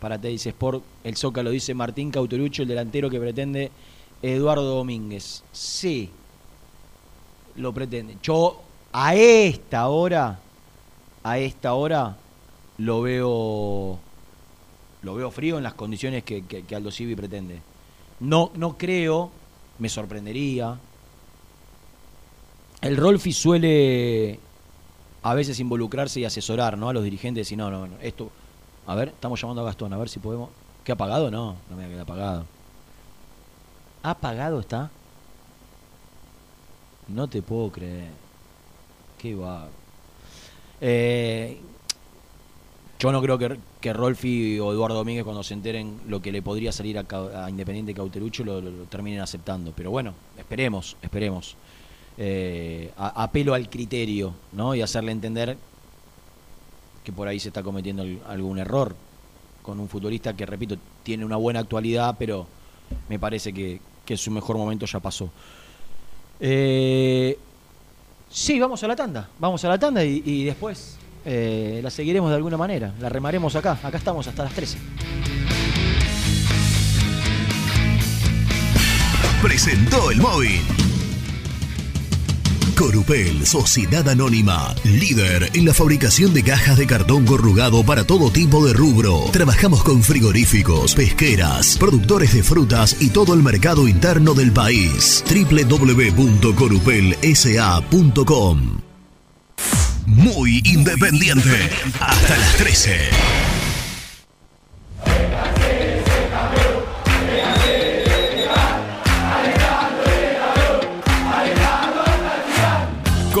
para Teis Sport. El Zócalo dice Martín Cauterucho, el delantero que pretende Eduardo Domínguez. Sí, lo pretende. Yo a esta hora, a esta hora, lo veo lo veo frío en las condiciones que, que, Aldo Civi pretende. No, no creo, me sorprendería, el Rolfi suele a veces involucrarse y asesorar ¿no? a los dirigentes y no, no, no, esto. A ver, estamos llamando a Gastón, a ver si podemos. ¿Qué apagado? No, no me queda apagado. ¿Apagado está? No te puedo creer. Qué va. Eh, yo no creo que, que Rolfi o Eduardo Domínguez cuando se enteren lo que le podría salir a, Independiente Cauterucho lo, terminen aceptando. Pero bueno, esperemos, esperemos. Eh, apelo al criterio, ¿no? Y hacerle entender que por ahí se está cometiendo al- algún error con un futbolista que, repito, tiene una buena actualidad, pero me parece que, que su mejor momento ya pasó. Eh, sí, vamos a la tanda, vamos a la tanda y, después eh, la seguiremos de alguna manera, la remaremos acá, acá estamos hasta las 13. Presentó el móvil. Corupel, Sociedad Anónima, líder en la fabricación de cajas de cartón corrugado para todo tipo de rubro. Trabajamos con frigoríficos, pesqueras, productores de frutas y todo el mercado interno del país. www.corupelsa.com Muy independiente. Hasta las 13.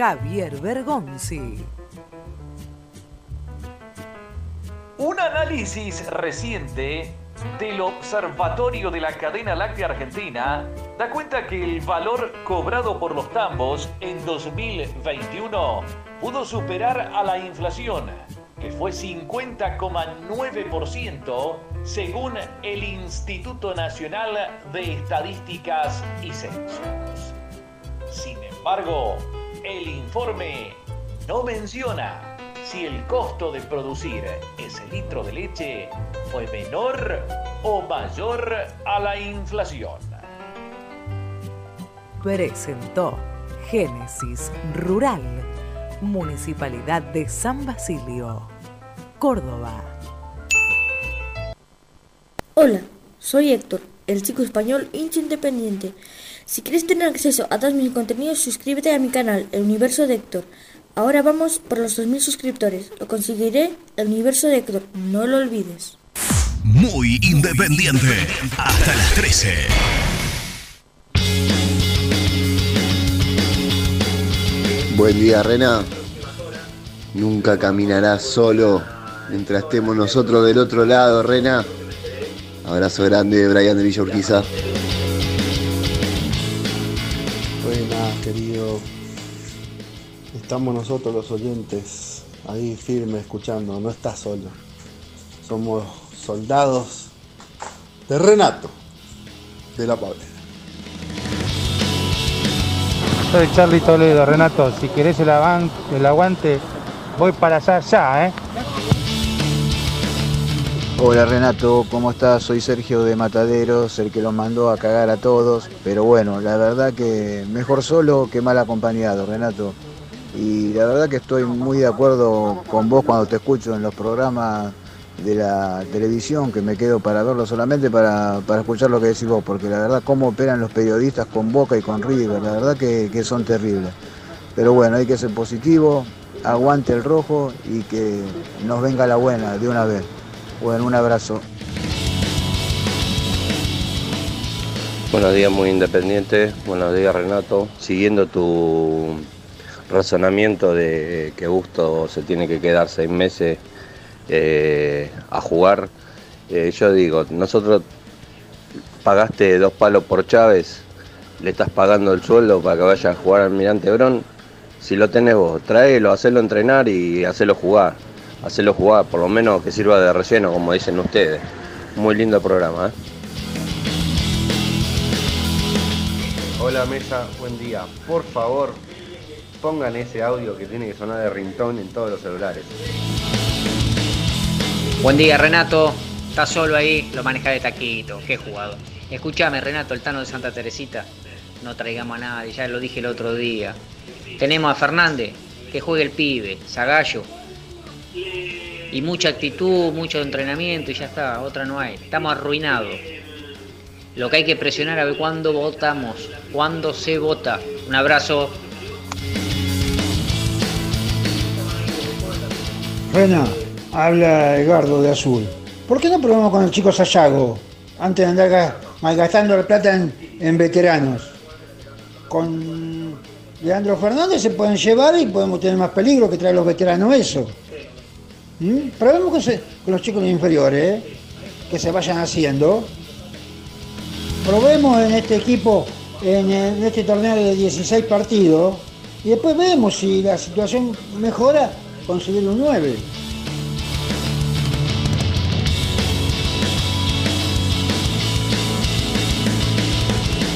Javier Bergonzi. Un análisis reciente del Observatorio de la Cadena Láctea Argentina da cuenta que el valor cobrado por los tambos en 2021 pudo superar a la inflación, que fue 50,9% según el Instituto Nacional de Estadísticas y Censos. Sin embargo, el informe no menciona si el costo de producir ese litro de leche fue menor o mayor a la inflación. Presentó Génesis Rural, Municipalidad de San Basilio, Córdoba. Hola, soy Héctor, el chico español hincha independiente. Si quieres tener acceso a todos mis contenidos, suscríbete a mi canal, El Universo de Héctor. Ahora vamos por los 2.000 suscriptores. Lo conseguiré, El Universo de Héctor. No lo olvides. Muy independiente. Hasta las 13. Buen día, Rena. Nunca caminarás solo mientras estemos nosotros del otro lado, Rena. Abrazo grande, Brian de Villa Urquiza. Querido. Estamos nosotros los oyentes ahí firmes escuchando, no estás solo. Somos soldados de Renato, de la Pablera. Soy Charlie Toledo, Renato. Si querés el, el aguante, voy para allá ya, ¿eh? Hola Renato, ¿cómo estás? Soy Sergio de Mataderos, el que los mandó a cagar a todos. Pero bueno, la verdad que mejor solo que mal acompañado, Renato. Y la verdad que estoy muy de acuerdo con vos cuando te escucho en los programas de la televisión, que me quedo para verlo solamente para, para escuchar lo que decís vos, porque la verdad cómo operan los periodistas con Boca y con River, la verdad que, que son terribles. Pero bueno, hay que ser positivo, aguante el rojo y que nos venga la buena de una vez. Bueno, un abrazo. Buenos días, muy independiente. Buenos días, Renato. Siguiendo tu razonamiento de que Gusto se tiene que quedar seis meses eh, a jugar, eh, yo digo, nosotros pagaste dos palos por Chávez, le estás pagando el sueldo para que vaya a jugar al Mirante Brón. Si lo tenés vos, tráelo, hacelo entrenar y hacelo jugar. Hacelo jugar, por lo menos que sirva de relleno, como dicen ustedes. Muy lindo programa, ¿eh? Hola Mesa, buen día. Por favor, pongan ese audio que tiene que sonar de ringtone en todos los celulares. Buen día, Renato. Está solo ahí, lo maneja de taquito. Qué jugado. Escúchame, Renato, el Tano de Santa Teresita. No traigamos a nadie, ya lo dije el otro día. Tenemos a Fernández, que juegue el pibe, Zagallo. Y mucha actitud, mucho entrenamiento y ya está, otra no hay. Estamos arruinados. Lo que hay que presionar a ver cuándo votamos, cuándo se vota. Un abrazo. Rena, habla Edgardo de Azul. ¿Por qué no probamos con el chico Sayago antes de andar ga- malgastando la plata en, en veteranos? Con Leandro Fernández se pueden llevar y podemos tener más peligro que traer los veteranos eso. ¿Mm? Probemos con, los chicos inferiores, ¿eh? que se vayan haciendo. Probemos en este equipo, en, en este torneo de 16 partidos, y después vemos si la situación mejora, conseguir un 9.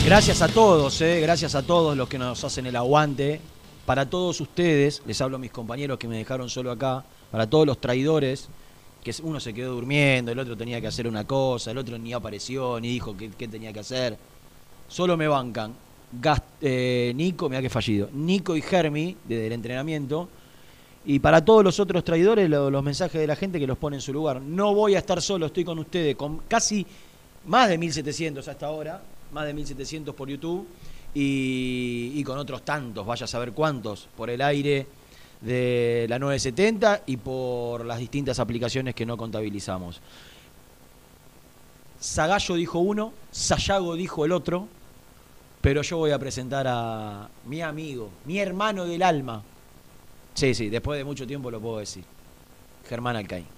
Gracias a todos, eh, gracias a todos los que nos hacen el aguante. Para todos ustedes, les hablo a mis compañeros que me dejaron solo acá, para todos los traidores, que uno se quedó durmiendo, el otro tenía que hacer una cosa, el otro ni apareció, ni dijo qué, tenía que hacer. Solo me bancan. Eh, Nico, mira que fallido. Nico y Germi, desde el entrenamiento. Y para todos los otros traidores, lo- los mensajes de la gente que los pone en su lugar. No voy a estar solo, estoy con ustedes, con casi más de 1700 hasta ahora, más de 1700 por YouTube y, y con otros tantos, vaya a saber cuántos, por el aire de la 970 y por las distintas aplicaciones que no contabilizamos. Zagallo dijo uno, Sayago dijo el otro, pero yo voy a presentar a mi amigo, mi hermano del alma. Sí, sí, después de mucho tiempo lo puedo decir. Germán Alcaín.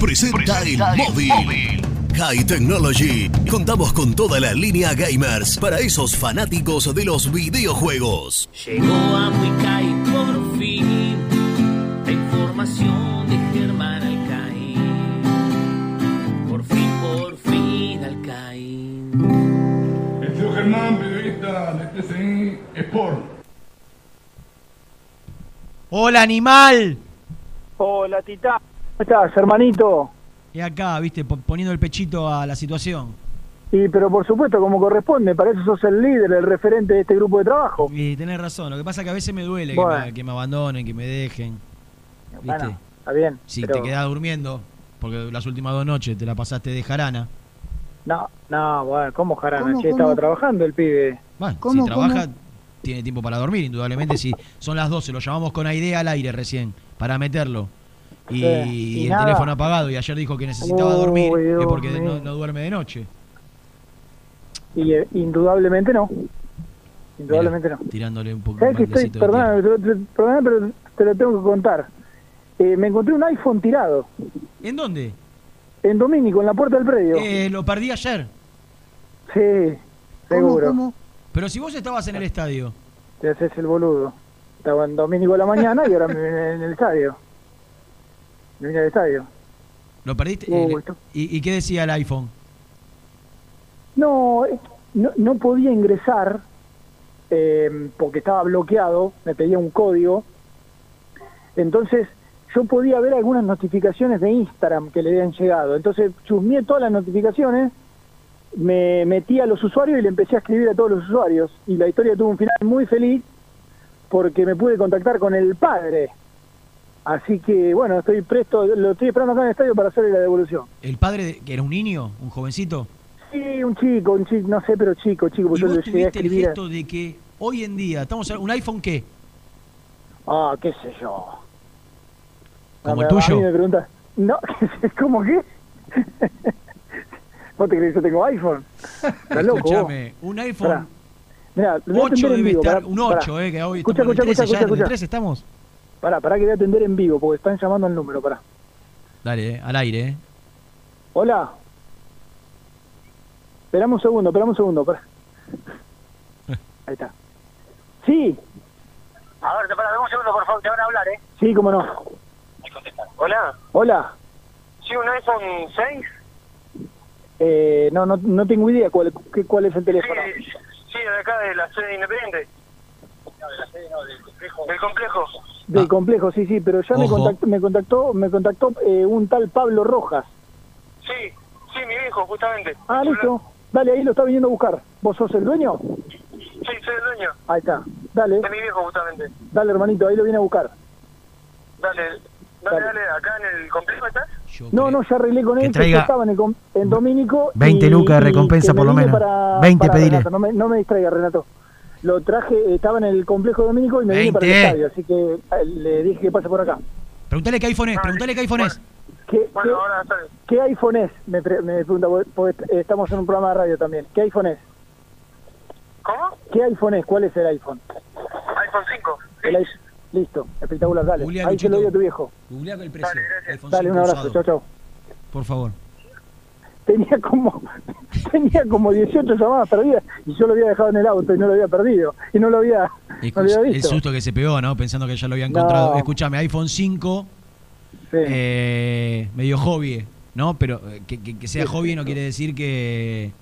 Presenta el móvil. High Technology. Contamos con toda la línea gamers para esos fanáticos de los videojuegos. Llegó a Wicay por fin la información de Germán Alcaín. Por fin, por fin Alcaín. El tío Germán, periodista de TCI Sport. ¡Hola, animal! Hola, Tita. ¿Cómo estás, hermanito? Y acá, viste, po- poniendo el pechito a la situación. Y pero por supuesto, como corresponde, para eso sos el líder, el referente de este grupo de trabajo. Y tenés razón, lo que pasa es que a veces me duele Bueno. que, me, que me abandonen, que me dejen. ¿Viste? Bueno, está bien. si pero- te quedás durmiendo, porque las últimas dos noches te la pasaste de jarana. No, no, bueno, ¿cómo jarana? ¿Cómo, Che, cómo? estaba trabajando el pibe. Bueno, ¿Cómo, si trabaja, cómo? tiene tiempo para dormir, indudablemente. Si son las 12, lo llamamos con idea al aire recién, para meterlo. Y, Sí, y y el teléfono apagado, y ayer dijo que necesitaba dormir, Dios porque no, duerme de noche. Y eh, indudablemente no. Indudablemente no. Tirándole un poco ¿Sabes un que estoy, perdóname, pero te lo tengo que contar. Eh, me encontré un iPhone tirado. ¿En dónde? En Domínico, en la puerta del predio. Eh, lo perdí ayer. Sí, seguro. Pero si vos estabas en el estadio. Te haces el boludo. Estaba en Domínico a la mañana y ahora en el estadio. Estadio. ¿Lo perdiste? Eh, ¿y, y qué decía el iPhone? No, no, no podía ingresar eh, porque estaba bloqueado, me pedía un código. Entonces yo podía ver algunas notificaciones de Instagram que le habían llegado. Entonces chusmeé todas las notificaciones, me metí a los usuarios y le empecé a escribir a todos los usuarios. Y la historia tuvo un final muy feliz porque me pude contactar con el padre. Así que bueno, estoy presto, lo estoy esperando acá en el estadio para hacerle la devolución. ¿El padre que era un niño, un jovencito? Sí, un chico, un chico, no sé, pero chico, chico, ¿Y porque yo vos a tuviste el gesto de que hoy en día, estamos ¿un iPhone qué? Ah, qué sé yo. ¿Como el tuyo? A mí me preguntas, no, ¿cómo qué? ¿Vos te crees que yo tengo iPhone? ¿Estás loco vos? Escúchame, un iPhone Pará. Mirá, lo voy a 8 atender en debe vivo, estar, pará, un pará. 8, eh, que hoy Escucha, estamos en el escucha, 13 ya, escucha, en el escucha. 13 estamos. Pará, pará que voy a atender en vivo porque están llamando al número, pará. Dale, eh, al aire, eh. Hola. Esperame un segundo, esperame un segundo, pará. Ahí está. Sí, A ver, te pará, dame un segundo, por favor, te van a hablar, ¿eh? sí, cómo no. Hola, Hola. ¿sí un iPhone 6? Eh, no, no, no tengo idea cuál, qué- cuál es el teléfono. Sí, sí, de acá de la sede independiente. No, de la sede no, del complejo. Del complejo. Del complejo, sí, sí, pero ya me contactó, me contacto, me contactó eh, un tal Pablo Rojas. Sí, sí, mi viejo, justamente. Ah, listo. Dale, ahí lo está viniendo a buscar. ¿Vos sos el dueño? Sí, soy el dueño. Ahí está. Dale, De mi viejo, justamente. dale, hermanito, ahí lo viene a buscar. Dale, dale, dale, acá en el complejo estás. No, no, ya arreglé con él, que traiga yo estaba en, el com- en Domínico. 20 y- lucas de recompensa por lo menos. para- 20 para pedile. Renato, no, me, no me distraiga, Renato. Lo traje, estaba en el complejo Domínico y me vine para el 20. estadio, así que eh, le dije que pase por acá. Preguntale qué iPhone es, preguntale qué iPhone es. ¿Qué, Bueno, qué- ahora qué iPhone es? Me, pre- me pregunta, porque estamos en un programa de radio también. ¿Qué iPhone es? ¿Cómo? ¿Qué iPhone es? ¿Cuál es el iPhone? iPhone 5. El i- Listo, espectacular, dale. Ahí se lo Luchito. doy a tu viejo. Googleá el precio. iPhone Dale, un 5 abrazo, chao, chao. Por favor. Tenía como, tenía como 18 llamadas perdidas y yo lo había dejado en el auto y no lo había perdido. Y no lo había, no lo había el visto. susto que se pegó, ¿no? Pensando que ya lo había encontrado. No. Escúchame, iPhone 5, eh, medio hobby, ¿no? Pero eh, que, que- que sea Sí, hobby sí, no quiere decir que,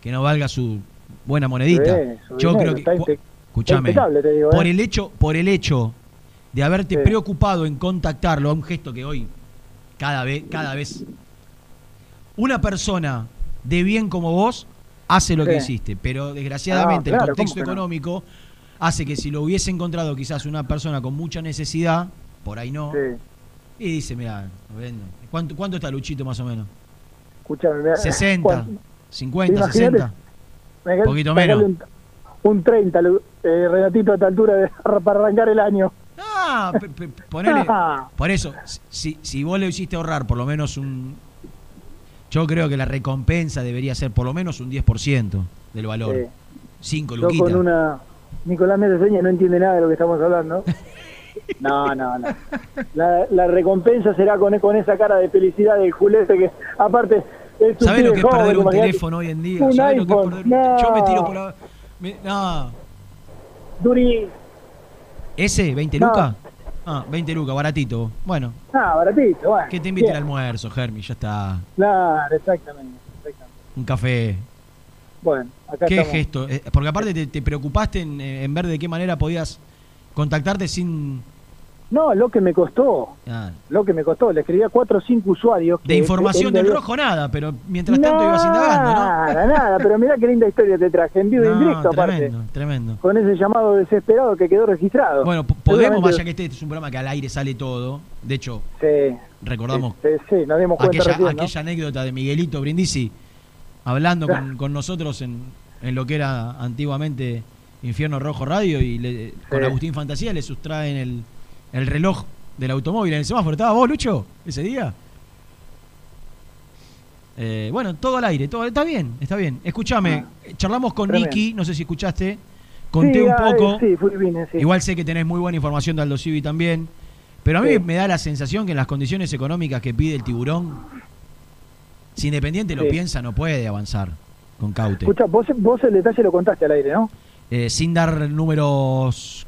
que no valga su buena monedita. Su Yo dinero, creo que, escúchame, digo, por ¿eh? el hecho, por el hecho de haberte preocupado en contactarlo, un gesto que hoy cada vez, cada vez una persona de bien como vos hace lo que hiciste, pero desgraciadamente Ah, claro, el contexto económico hace que si lo hubiese encontrado quizás una persona con mucha necesidad, por ahí no, Sí. y dice, mira. ¿Cuánto, ¿cuánto está Luchito más o menos? Escuchame, mirá, 60, Juan, 50, imagínate, 60. me hagas- Poquito menos. Un, un 30, Lu- eh, Renatito, a esta altura de, para arrancar el año. Ah, ponele- por eso, si, si vos le hiciste ahorrar por lo menos un... Yo creo que la recompensa debería ser por lo menos un 10% del valor. Sí. 5 Yo con una... Nicolás Medeseña no entiende nada de lo que estamos hablando. No, no, no. La, la recompensa será con, con esa cara de felicidad del culete que, aparte, es un ¿Sabés lo que es joven, perder un teléfono hoy en día? ¿Sabés lo que es un Yo me tiro por la... me- no. Duri, ¿Ese? ¿20 No. lucas? Ah, 20 lucas, baratito. Bueno, ah, baratito, bueno. que te invite Bien. al almuerzo, Germi, ya está. Claro, exactamente. exactamente. Un café. Bueno, acá ¿Qué estamos. gesto? Eh, Porque aparte te, te preocupaste en, eh, en ver de qué manera podías contactarte sin... No, lo que me costó, ah, lo que me costó, le escribí a cuatro o cinco usuarios. de que- información él del rojo nada, pero mientras tanto ibas indagando, ¿no? Nada, nada, pero mirá qué linda historia te traje, en vivo No, directo aparte. tremendo, tremendo. Con ese llamado desesperado que quedó registrado. Bueno, podemos, vaya que este, este es un programa que al aire sale todo. De hecho, Sí, recordamos sí, sí, nos dimos cuenta aquella, recién, ¿no? aquella anécdota de Miguelito Brindisi hablando con, con nosotros en, en lo que era antiguamente Infierno Rojo Radio y le- con. Agustín Fantasía le sustraen el, el reloj del automóvil en el semáforo. ¿Estaba vos, Lucho, ese día? Eh, bueno, todo al aire, todo está bien, está bien. Escúchame, charlamos con Ah. Nicky, no sé si escuchaste, conté Sí, un ah, poco. eh, sí, fui, vine, sí. Igual sé que tenés muy buena información de Aldo Civi también. Pero a mí me da la sensación que en las condiciones económicas que pide el tiburón, si Independiente lo piensa, no puede avanzar con Caute. Escucha, vos, vos el detalle lo contaste al aire, ¿no? Eh, sin dar números,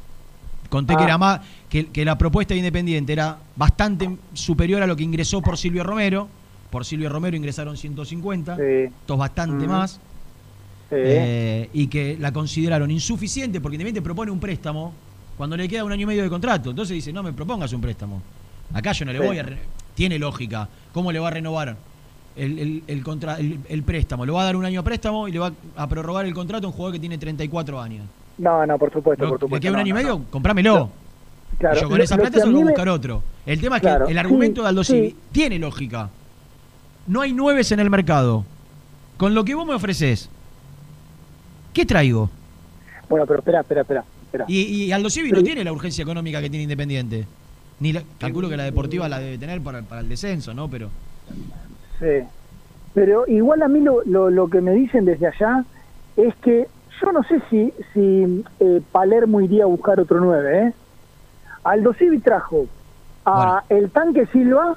conté que Ah. era más que, que la propuesta de Independiente era bastante superior a lo que ingresó por Silvio Romero. Por Silvio Romero ingresaron 150, Sí. esto es bastante Ujú. más. Sí. Eh, y que la consideraron insuficiente porque Independiente propone un préstamo cuando le queda un año y medio de contrato. Entonces dice, no me propongas un préstamo. Acá yo no le Sí. voy a... Tiene lógica. ¿Cómo le va a renovar el, el, el contra- el- el préstamo? Le va a dar un año a préstamo y le va a prorrogar el contrato a un jugador que tiene 34 años. No, no, por supuesto, Lo- por supuesto. ¿Le queda un no, año y no, medio? no. Comprámelo. Claro, Y yo con lo- esa plata que a se lo voy a me- buscar otro. El tema es Claro, que el argumento sí, de Aldo sí. Civi tiene lógica. No hay nueves en el mercado. Con lo que vos me ofreces, ¿qué traigo? Bueno, pero espera, espera, espera. espera. Y, y Aldo Civi no tiene la urgencia económica que tiene Independiente. Ni la- calculo que la deportiva la debe tener para, para el descenso, ¿no? Pero Sí. Pero igual a mí lo, lo, lo que me dicen desde allá es que yo no sé si, si eh, Palermo iría a buscar otro 9, ¿eh? Aldo Civi trajo a el tanque Silva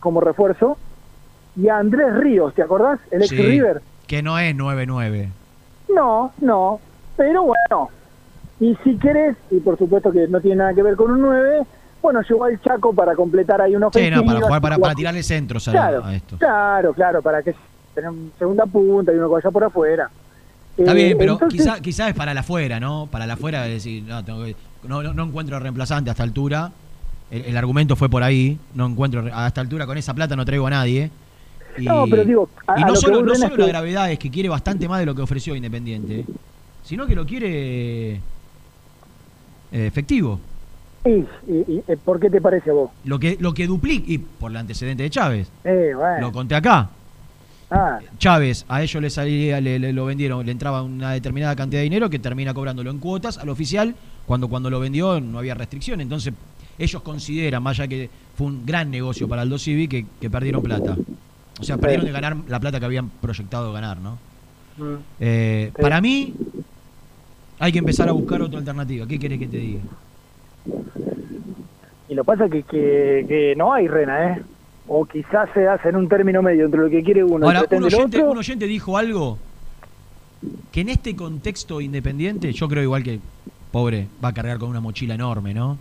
como refuerzo y a Andrés Ríos, ¿te acordás? El ex Sí, River. que no es 9-9. No, no, pero bueno. Y si querés, y por supuesto que no tiene nada que ver con un 9, bueno, llegó al Chaco para completar ahí una Sí, no, para jugar, para, tirarle centros a, Claro, a esto. claro, claro, para que tener un segunda punta y uno vaya por afuera. Está Eh, bien, pero entonces- quizá, es para la afuera, ¿no? Para la afuera es decir, no, tengo que- no, no- no encuentro reemplazante a esta altura. El, el argumento fue por ahí. No encuentro a esta altura con esa plata no traigo a nadie. Y, No, pero digo, a- y no solo, no solo la gravedad es que quiere bastante más de lo que ofreció Independiente, sino que lo quiere eh, efectivo. Y, y- y, eh, ¿Por qué te parece a vos? Lo que, lo que duplica, y por el antecedente de Chávez, Eh, bueno. lo conté acá. Ah, Chávez, a ellos le salía, le, le- lo vendieron, le entraba una determinada cantidad de dinero que termina cobrándolo en cuotas al oficial, cuando cuando lo vendió no había restricción. Entonces, ellos consideran, más allá que fue un gran negocio para Aldo Civi, que, que perdieron plata. O sea, perdieron de ganar la plata que habían proyectado ganar, ¿no? mm. Eh. Para mí, hay que empezar a buscar otra alternativa. ¿Qué querés que te diga? Y lo pasa que, que, que no hay rena, ¿eh? O quizás se hace en un término medio entre lo que quiere uno Ahora, y un oyente, otro. un oyente dijo algo que en este contexto independiente, yo creo igual que, pobre, va a cargar con una mochila enorme, ¿no?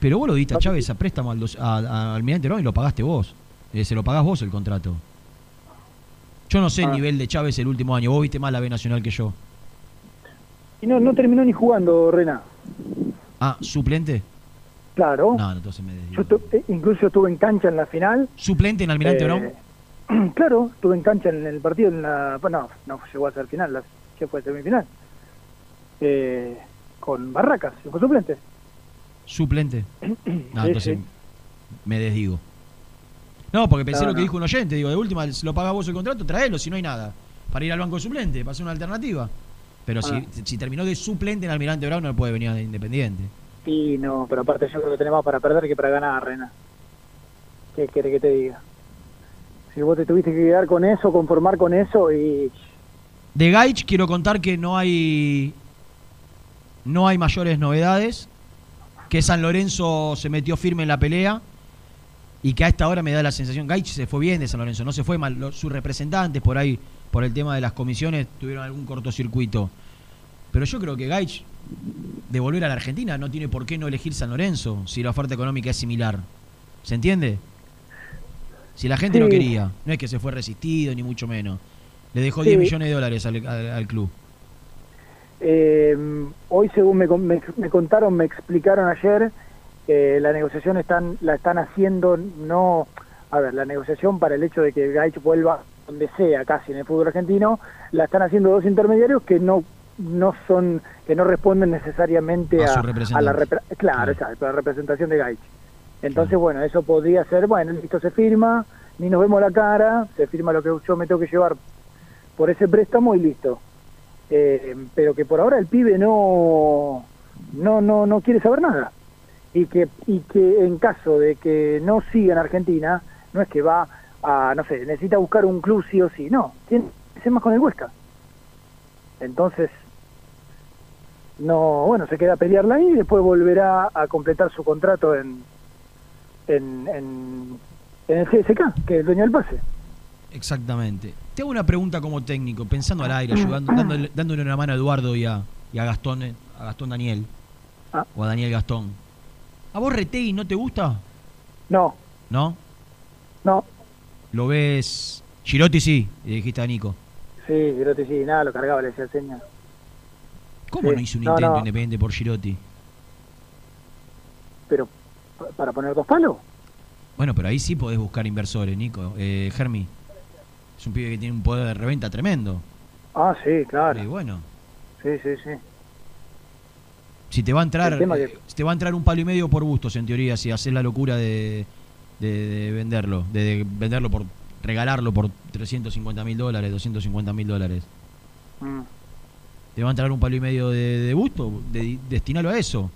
Pero vos lo diste a Chávez a préstamo al, dos- a, a Almirante Brown y lo pagaste vos. Eh, se lo pagás vos el contrato. Yo no sé el Ah. nivel de Chávez el último año. Vos viste más la B Nacional que yo. Y no, no terminó ni jugando, Rena. Ah, ¿suplente? Claro. No, entonces me Yo eh, incluso estuve en cancha en la final. ¿Suplente en Almirante Eh, Brown? claro, estuve en cancha en el partido, en la, no, no llegó a ser final, la, ¿qué fue? Semifinal. Eh, con Barracas, fue suplente. ¿Suplente? No, entonces sí. me desdigo. No, porque pensé No, lo que no. dijo un oyente. Digo, de última, lo pagás vos el contrato, traelo si no hay nada. Para ir al banco suplente, para hacer una alternativa. Pero Ah. si, si terminó de suplente en Almirante Brown, no puede venir de Independiente. Y no, pero aparte yo creo que tenemos para perder que para ganar, Rena. ¿Qué quiere que te diga? Si vos te tuviste que quedar con eso, conformar con eso y... De Gaich quiero contar que no hay no hay mayores novedades, que San Lorenzo se metió firme en la pelea y que a esta hora me da la sensación, Gaich se fue bien de San Lorenzo, no se fue mal, sus representantes por ahí, por el tema de las comisiones, tuvieron algún cortocircuito. Pero yo creo que Gaich, de volver a la Argentina, no tiene por qué no elegir San Lorenzo si la oferta económica es similar. ¿Se entiende? Si la gente no quería, no es que se fue resistido, ni mucho menos. Le dejó Sí. 10 millones de dólares al, al- al club. Eh, hoy, según me, me, me contaron, me explicaron ayer, eh, la negociación están la están haciendo, no... A ver, la negociación para el hecho de que Gaich vuelva donde sea, casi en el fútbol argentino, la están haciendo dos intermediarios que no no son que no responden necesariamente A la repre- claro, exacto, a la representación de Gaich. Entonces, bueno, eso podría ser, bueno, listo, se firma, ni nos vemos la cara, se firma lo que yo me tengo que llevar por ese préstamo y listo. Eh, pero que por ahora el pibe no no no no quiere saber nada. Y que y que en caso de que no siga en Argentina no es que va a no sé necesita buscar un club sí o sí. No tiene que ser más con el Huesca. Entonces no bueno se queda a pelearla ahí y después volverá a completar su contrato en en, en, en el CSK que es el dueño del pase Exactamente. Te hago una pregunta como técnico, pensando al aire, ayudando, dándole, dándole una mano a Eduardo y a, y a Gastón, eh, a Gastón Daniel. Ah. O a Daniel Gastón. ¿A vos Retegui no te gusta? no ¿No? no ¿Lo ves? Girotti sí, le dijiste a Nico. sí Girotti sí nada lo cargaba le decía seña ¿Cómo Sí. no hizo un No, intento no. independiente por Girotti? pero pa- para poner dos palos. Bueno, pero ahí sí podés buscar inversores, Nico. Eh, Germi. Es un pibe que tiene un poder de reventa tremendo. Ah, sí, claro. Y bueno, Sí, sí, sí. si te va a entrar, eh, que- si te va a entrar un palo y medio por gustos, en teoría, si haces la locura de, de, de venderlo, de, de venderlo por, regalarlo por 350 mil dólares, 250 mil dólares. Mm. ¿Te va a entrar un palo y medio de, de gusto? De, destinalo a eso.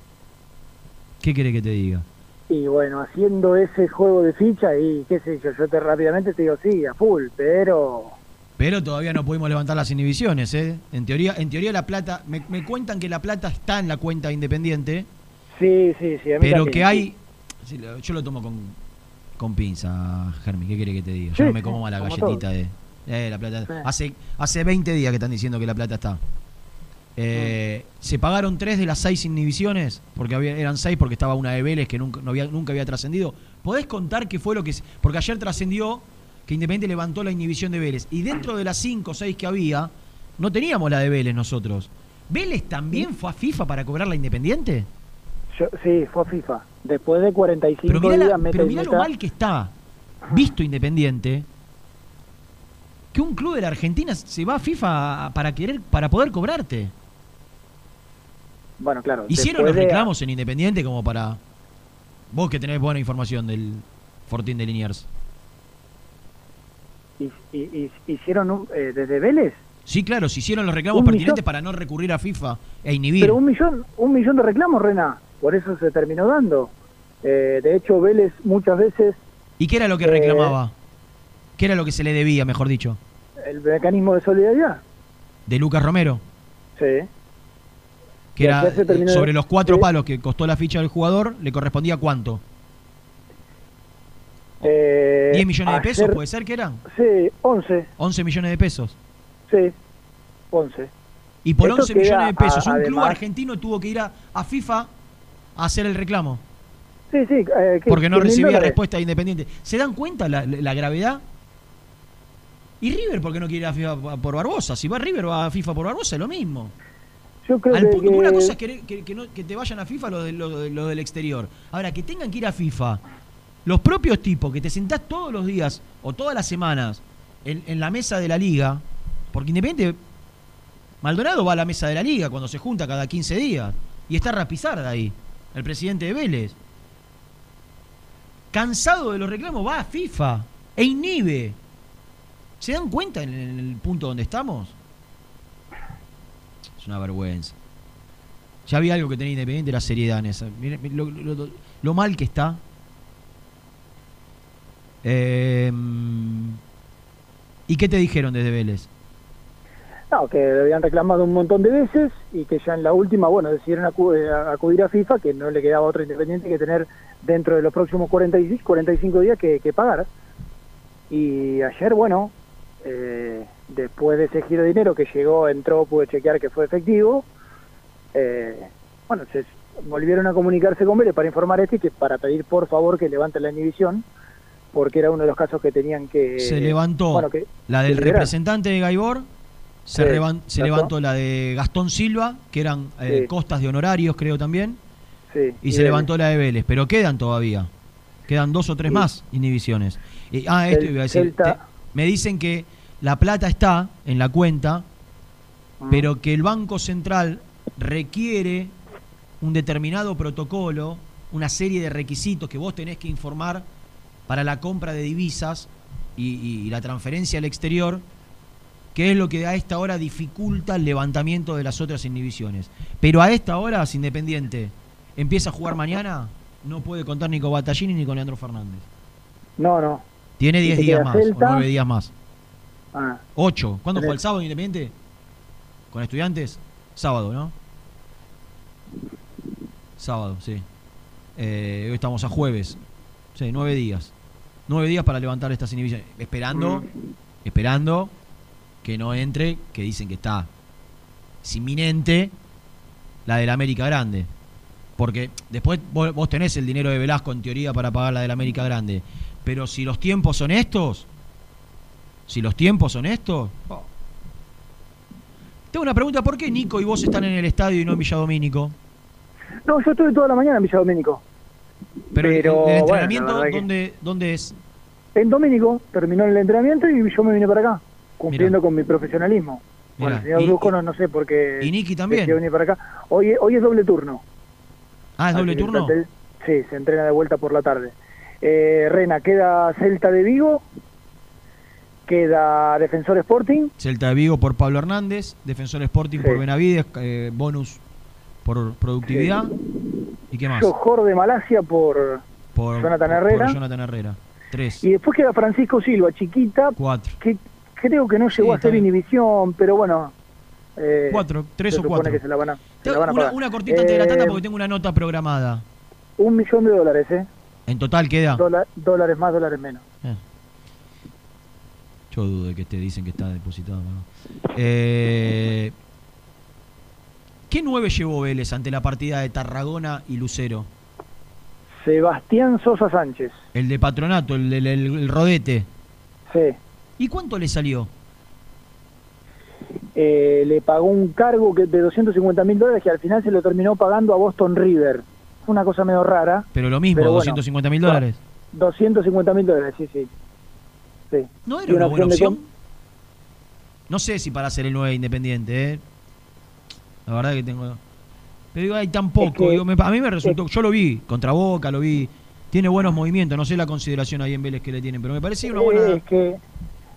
¿Qué querés que te diga? Y bueno, haciendo ese juego de ficha y qué sé yo, yo te rápidamente te digo, sí, a full, pero... Pero todavía no pudimos levantar las inhibiciones, ¿eh? En teoría, en teoría la plata, me, me cuentan que la plata está en la cuenta independiente, Sí, sí, sí. A mí pero también, que hay, sí, yo lo tomo con, con pinza, Germi, ¿qué quiere que te diga? Yo Sí, no me como más la galletita de, eh, la plata. Sí. Hace, hace 20 días que están diciendo que la plata está. Eh, Se pagaron tres de las seis inhibiciones, porque había, eran seis porque estaba una de Vélez que nunca, no había, nunca había trascendido. ¿Podés contar qué fue lo que... Porque ayer trascendió que Independiente levantó la inhibición de Vélez. Y dentro de las cinco o seis que había, no teníamos la de Vélez nosotros. ¿Vélez también fue a FIFA para cobrar la Independiente? Yo- sí, fue a FIFA. Después de 45 Pero mirá, días, la- meta pero mirá lo mal que está, visto Independiente, que un club de la Argentina se va a FIFA para querer, para poder cobrarte. Bueno, claro. Hicieron los de- reclamos en Independiente como para. Vos que tenés buena información del Fortín de Liniers. hicieron un- eh, desde Vélez, Sí, claro, se hicieron los reclamos pertinentes millón. para no recurrir a FIFA e inhibir. pero un millón, un millón de reclamos, Rena. Por eso se terminó dando. Eh, de hecho, Vélez muchas veces ¿Y qué era lo que Eh, reclamaba? ¿Qué era lo que se le debía, mejor dicho? el mecanismo de solidaridad. De Lucas Romero. Sí. Que era eh, sobre los cuatro palos que costó la ficha del jugador, le correspondía cuánto? Eh, ¿10 millones de pesos puede ser que eran? Sí, 11. 11 millones de pesos. Sí, 11. Y por Esto 11 queda millones de pesos, a- un club argentino tuvo que ir a, a FIFA a hacer el reclamo. Sí, sí. eh. Porque no 100.000 recibía respuesta de Independiente. ¿Se dan cuenta la, la gravedad? ¿Y River por qué no quiere ir a FIFA por Barbosa? Si va River, va a FIFA por Barbosa, es lo mismo. Yo creo Al punto, que- una cosa es que, que- que no- que te vayan a FIFA lo, de- lo de- lo del exterior. Ahora, que tengan que ir a FIFA los propios tipos que te sentás todos los días o todas las semanas en, en la mesa de la liga, porque Independiente, Maldonado va a la mesa de la liga cuando se junta cada 15 días y está Rapizarda ahí, el presidente de Vélez. Cansado de los reclamos, va a FIFA e inhibe. ¿Se dan cuenta en el punto donde estamos? Es una vergüenza. Ya había algo que tenía Independiente, la seriedad en esa. Lo, lo- lo- mal que está. Eh, ¿Y qué te dijeron desde Vélez? No, que lo habían reclamado un montón de veces y que ya en la última, bueno, decidieron eh, acudir a FIFA, que no le quedaba otro independiente que tener dentro de los próximos 46, 45 días que, que pagar. Y ayer, bueno, eh, después de ese giro de dinero que llegó, entró, pude chequear que fue efectivo, eh, bueno, se volvieron a comunicarse con Vélez para informar este y que para pedir por favor que levanten la inhibición, porque era uno de los casos que tenían que... se levantó bueno, que- la del representante de Gaibor, se, levantó la de Gastón Silva, que eran eh, Sí. costas de honorarios, creo también, Sí, y, y se Vélez. levantó la de Vélez, pero quedan todavía. Quedan dos o tres Sí. más inhibiciones. Y- ah, esto iba a decir. Te- me dicen que la plata está en la cuenta, Mm. pero que el Banco Central requiere un determinado protocolo, una serie de requisitos que vos tenés que informar para la compra de divisas y, y- y la transferencia al exterior, que es lo que a esta hora dificulta el levantamiento de las otras inhibiciones. Pero a esta hora, si Independiente empieza a jugar mañana, no puede contar ni con Battaglini ni con Leandro Fernández. No, no. Tiene Y 10 te días más, o Celta. 9 días más. Ah, 8. ¿Cuándo fue el sábado Independiente? ¿Con estudiantes? Sábado, ¿no? Sábado, sí. Eh, hoy estamos a jueves. Sí, nueve días. Nueve días para levantar estas inhibiciones. Esperando, Mm. esperando que no entre, que dicen que está es inminente, la del América Grande. Porque después vos, vos tenés el dinero de Velasco en teoría para pagar la del América Grande. Pero si los tiempos son estos, si los tiempos son estos. oh. Tengo una pregunta, ¿por qué Nico y vos están en el estadio y no en Villa Domínico? No, yo estuve toda la mañana en Villa Domínico. Pero, Pero, el, bueno, entrenamiento, que- ¿dónde, ¿dónde es? En Domínico terminó el entrenamiento y yo me vine para acá, cumpliendo Mirá. con mi profesionalismo. Bueno, el Mirá, señor Brusco no, no sé por qué. y Niki también. venir para acá. Hoy, hoy es doble turno. Ah, ¿es doble Así que el turno? sí, se entrena de vuelta por la tarde. Eh, Rena, queda Celta de Vigo, queda Defensor Sporting, Celta de Vigo por Pablo Hernández, Defensor Sporting por Benavides, eh, bonus por productividad. ¿Y qué más? Johor de Malasia por, Por Jonathan Herrera. por Jonathan Herrera. Tres. Y después queda Francisco Silva, chiquita, Cuatro. que creo que no llegó Sí, a ser inhibición, pero bueno. eh, Cuatro, tres o cuatro. que se la van a, se Tengo la van a una, una cortita antes de la tanda Eh, porque tengo una nota programada. Un millón de dólares, ¿eh? En total queda. Dola- dólares más, dólares menos. Yo dudo de que te dicen que está depositado. ¿no? Eh, ¿Qué nueve llevó Vélez ante la partida de Tarragona y Lucero? Sebastián Sosa Sánchez. El de Patronato, el del el- el rodete. Sí. ¿Y cuánto le salió? Eh, le pagó un cargo que de 250 mil dólares que al final se lo terminó pagando a Boston River. Fue una cosa medio rara. Pero lo mismo, Pero bueno. 250 mil dólares. 250 mil dólares, sí, sí. ¿No Y era una buena opción? No sé si para ser el 9 independiente, ¿eh? La verdad que tengo. Pero digo, hay tan poco. que- digo, me- a mí me resultó. Yo lo vi, contra Boca, lo vi. Tiene buenos movimientos. No sé la consideración ahí en Vélez que le tienen, pero me parecía una buena. Eh, Es que,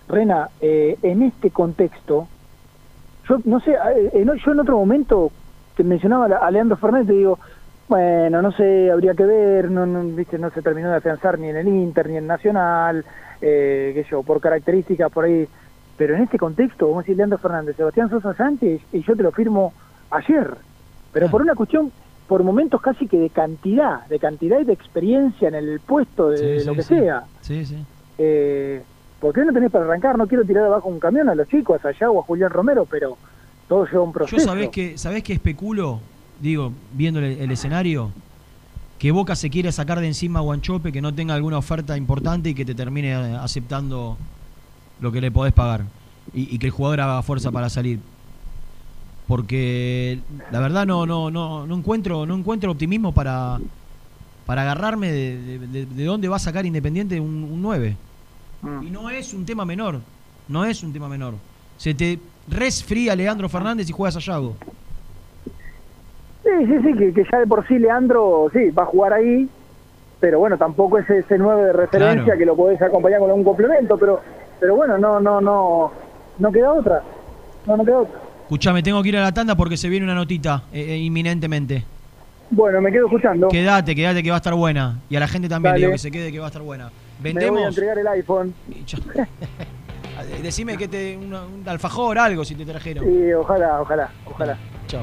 Rena, eh, en este contexto, yo no sé, eh, en- yo en otro momento te mencionaba a Leandro Fernández, te digo, bueno, no sé, habría que ver, no, no, viste, no se terminó de afianzar ni en el Inter ni en Nacional, eh, qué sé yo, por características por ahí. Pero en este contexto, vamos a decir Leandro Fernández, Sebastián Sosa Sánchez, y yo te lo firmo ayer. Pero por una cuestión, por momentos casi que de cantidad, de cantidad y de experiencia en el puesto de Sí, lo sí, que sí. sea. Sí, sí. Eh, ¿Por qué no tenés para arrancar? No quiero tirar abajo un camión a los chicos, a Allá o a Julián Romero, pero todo lleva un proceso. Yo sabés que, sabés que especulo, digo, viendo el, el escenario, que Boca se quiere sacar de encima a Guanchope, que no tenga alguna oferta importante y que te termine eh, aceptando lo que le podés pagar. Y, y que el jugador haga fuerza para salir. Porque la verdad no, no, no, no encuentro, no encuentro optimismo para, para agarrarme de, de- de- de dónde va a sacar Independiente un, un 9. Mm. Y no es un tema menor. No es un tema menor. Se te resfría Leandro Fernández y juegas a Yago. Sí, sí, sí, que, que ya de por sí Leandro, sí, va a jugar ahí, pero bueno, tampoco es ese 9 de referencia Claro. que lo podés acompañar con algún complemento, pero pero bueno, no, no, no, no queda otra. No, no queda otra. Escuchame, tengo que ir a la tanda porque se viene una notita eh, eh, inminentemente. Bueno, me quedo escuchando. Quédate, quédate que va a estar buena. Y a la gente también le digo que se quede que va a estar buena. Me voy a Vendemos. entregar el iPhone. Decime que te una- un alfajor, algo si te trajeron. Sí, ojalá, ojalá, ojalá. Chao.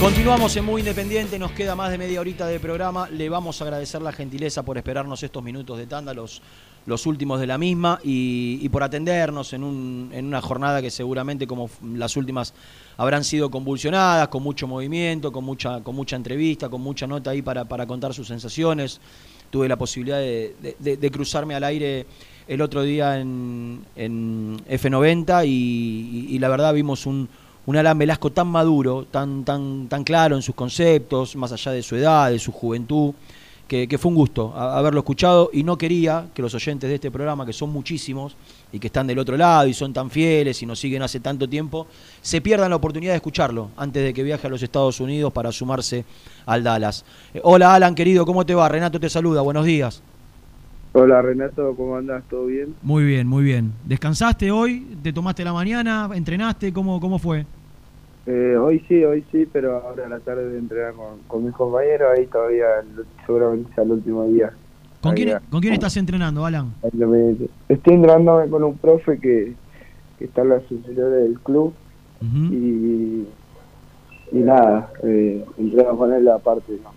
Continuamos en Muy Independiente, nos queda más de media horita de programa. Le vamos a agradecer la gentileza por esperarnos estos minutos de tanda, los, los últimos de la misma, y, por atendernos en, un- en una jornada que seguramente, como las últimas, habrán sido convulsionadas, con mucho movimiento, con mucha, con mucha entrevista, con mucha nota ahí para, para contar sus sensaciones. Tuve la posibilidad de, de- cruzarme al aire el otro día en, en F90 y, y- y la verdad vimos un, un Alan Velasco tan maduro, tan, tan, tan claro en sus conceptos, más allá de su edad, de su juventud, que, que fue un gusto haberlo escuchado y no quería que los oyentes de este programa, que son muchísimos y que están del otro lado y son tan fieles y nos siguen hace tanto tiempo, se pierdan la oportunidad de escucharlo antes de que viaje a los Estados Unidos para sumarse al Dallas. Eh, hola Alan, querido, ¿cómo te va? Renato te saluda, buenos días. Hola Renato, ¿cómo andas? ¿Todo bien? Muy bien, muy bien. ¿Descansaste hoy? ¿Te tomaste la mañana? ¿Entrenaste? ¿Cómo, cómo fue? Eh, hoy sí, hoy sí, pero ahora a la tarde a entrenar con, con mis compañeros, ahí todavía seguramente sea el último día. ¿Con quién. ¿Con quién estás entrenando, Alan? Estoy entrenándome con un profe que, que está en la superior del club y, y nada, eh, entreno con él aparte. ¿no?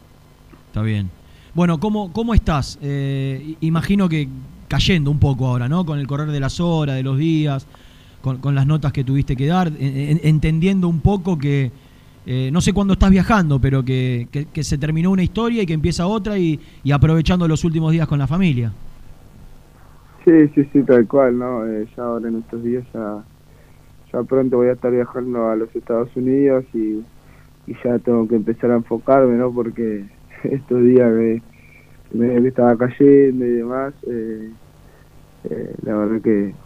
Está bien. Bueno, ¿cómo, cómo estás? Eh, imagino que cayendo un poco ahora, ¿no? Con el correr de las horas, de los días, con, con las notas que tuviste que dar, en- en- entendiendo un poco que, eh, no sé cuándo estás viajando, pero que, que- se terminó una historia y que empieza otra y, y aprovechando los últimos días con la familia. Sí, sí, sí, tal cual, ¿no? Eh, ya ahora en estos días ya, ya pronto voy a estar viajando a los Estados Unidos y, y ya tengo que empezar a enfocarme, ¿no? Porque estos días que me, que estaba cayendo y demás, eh, eh, la verdad que,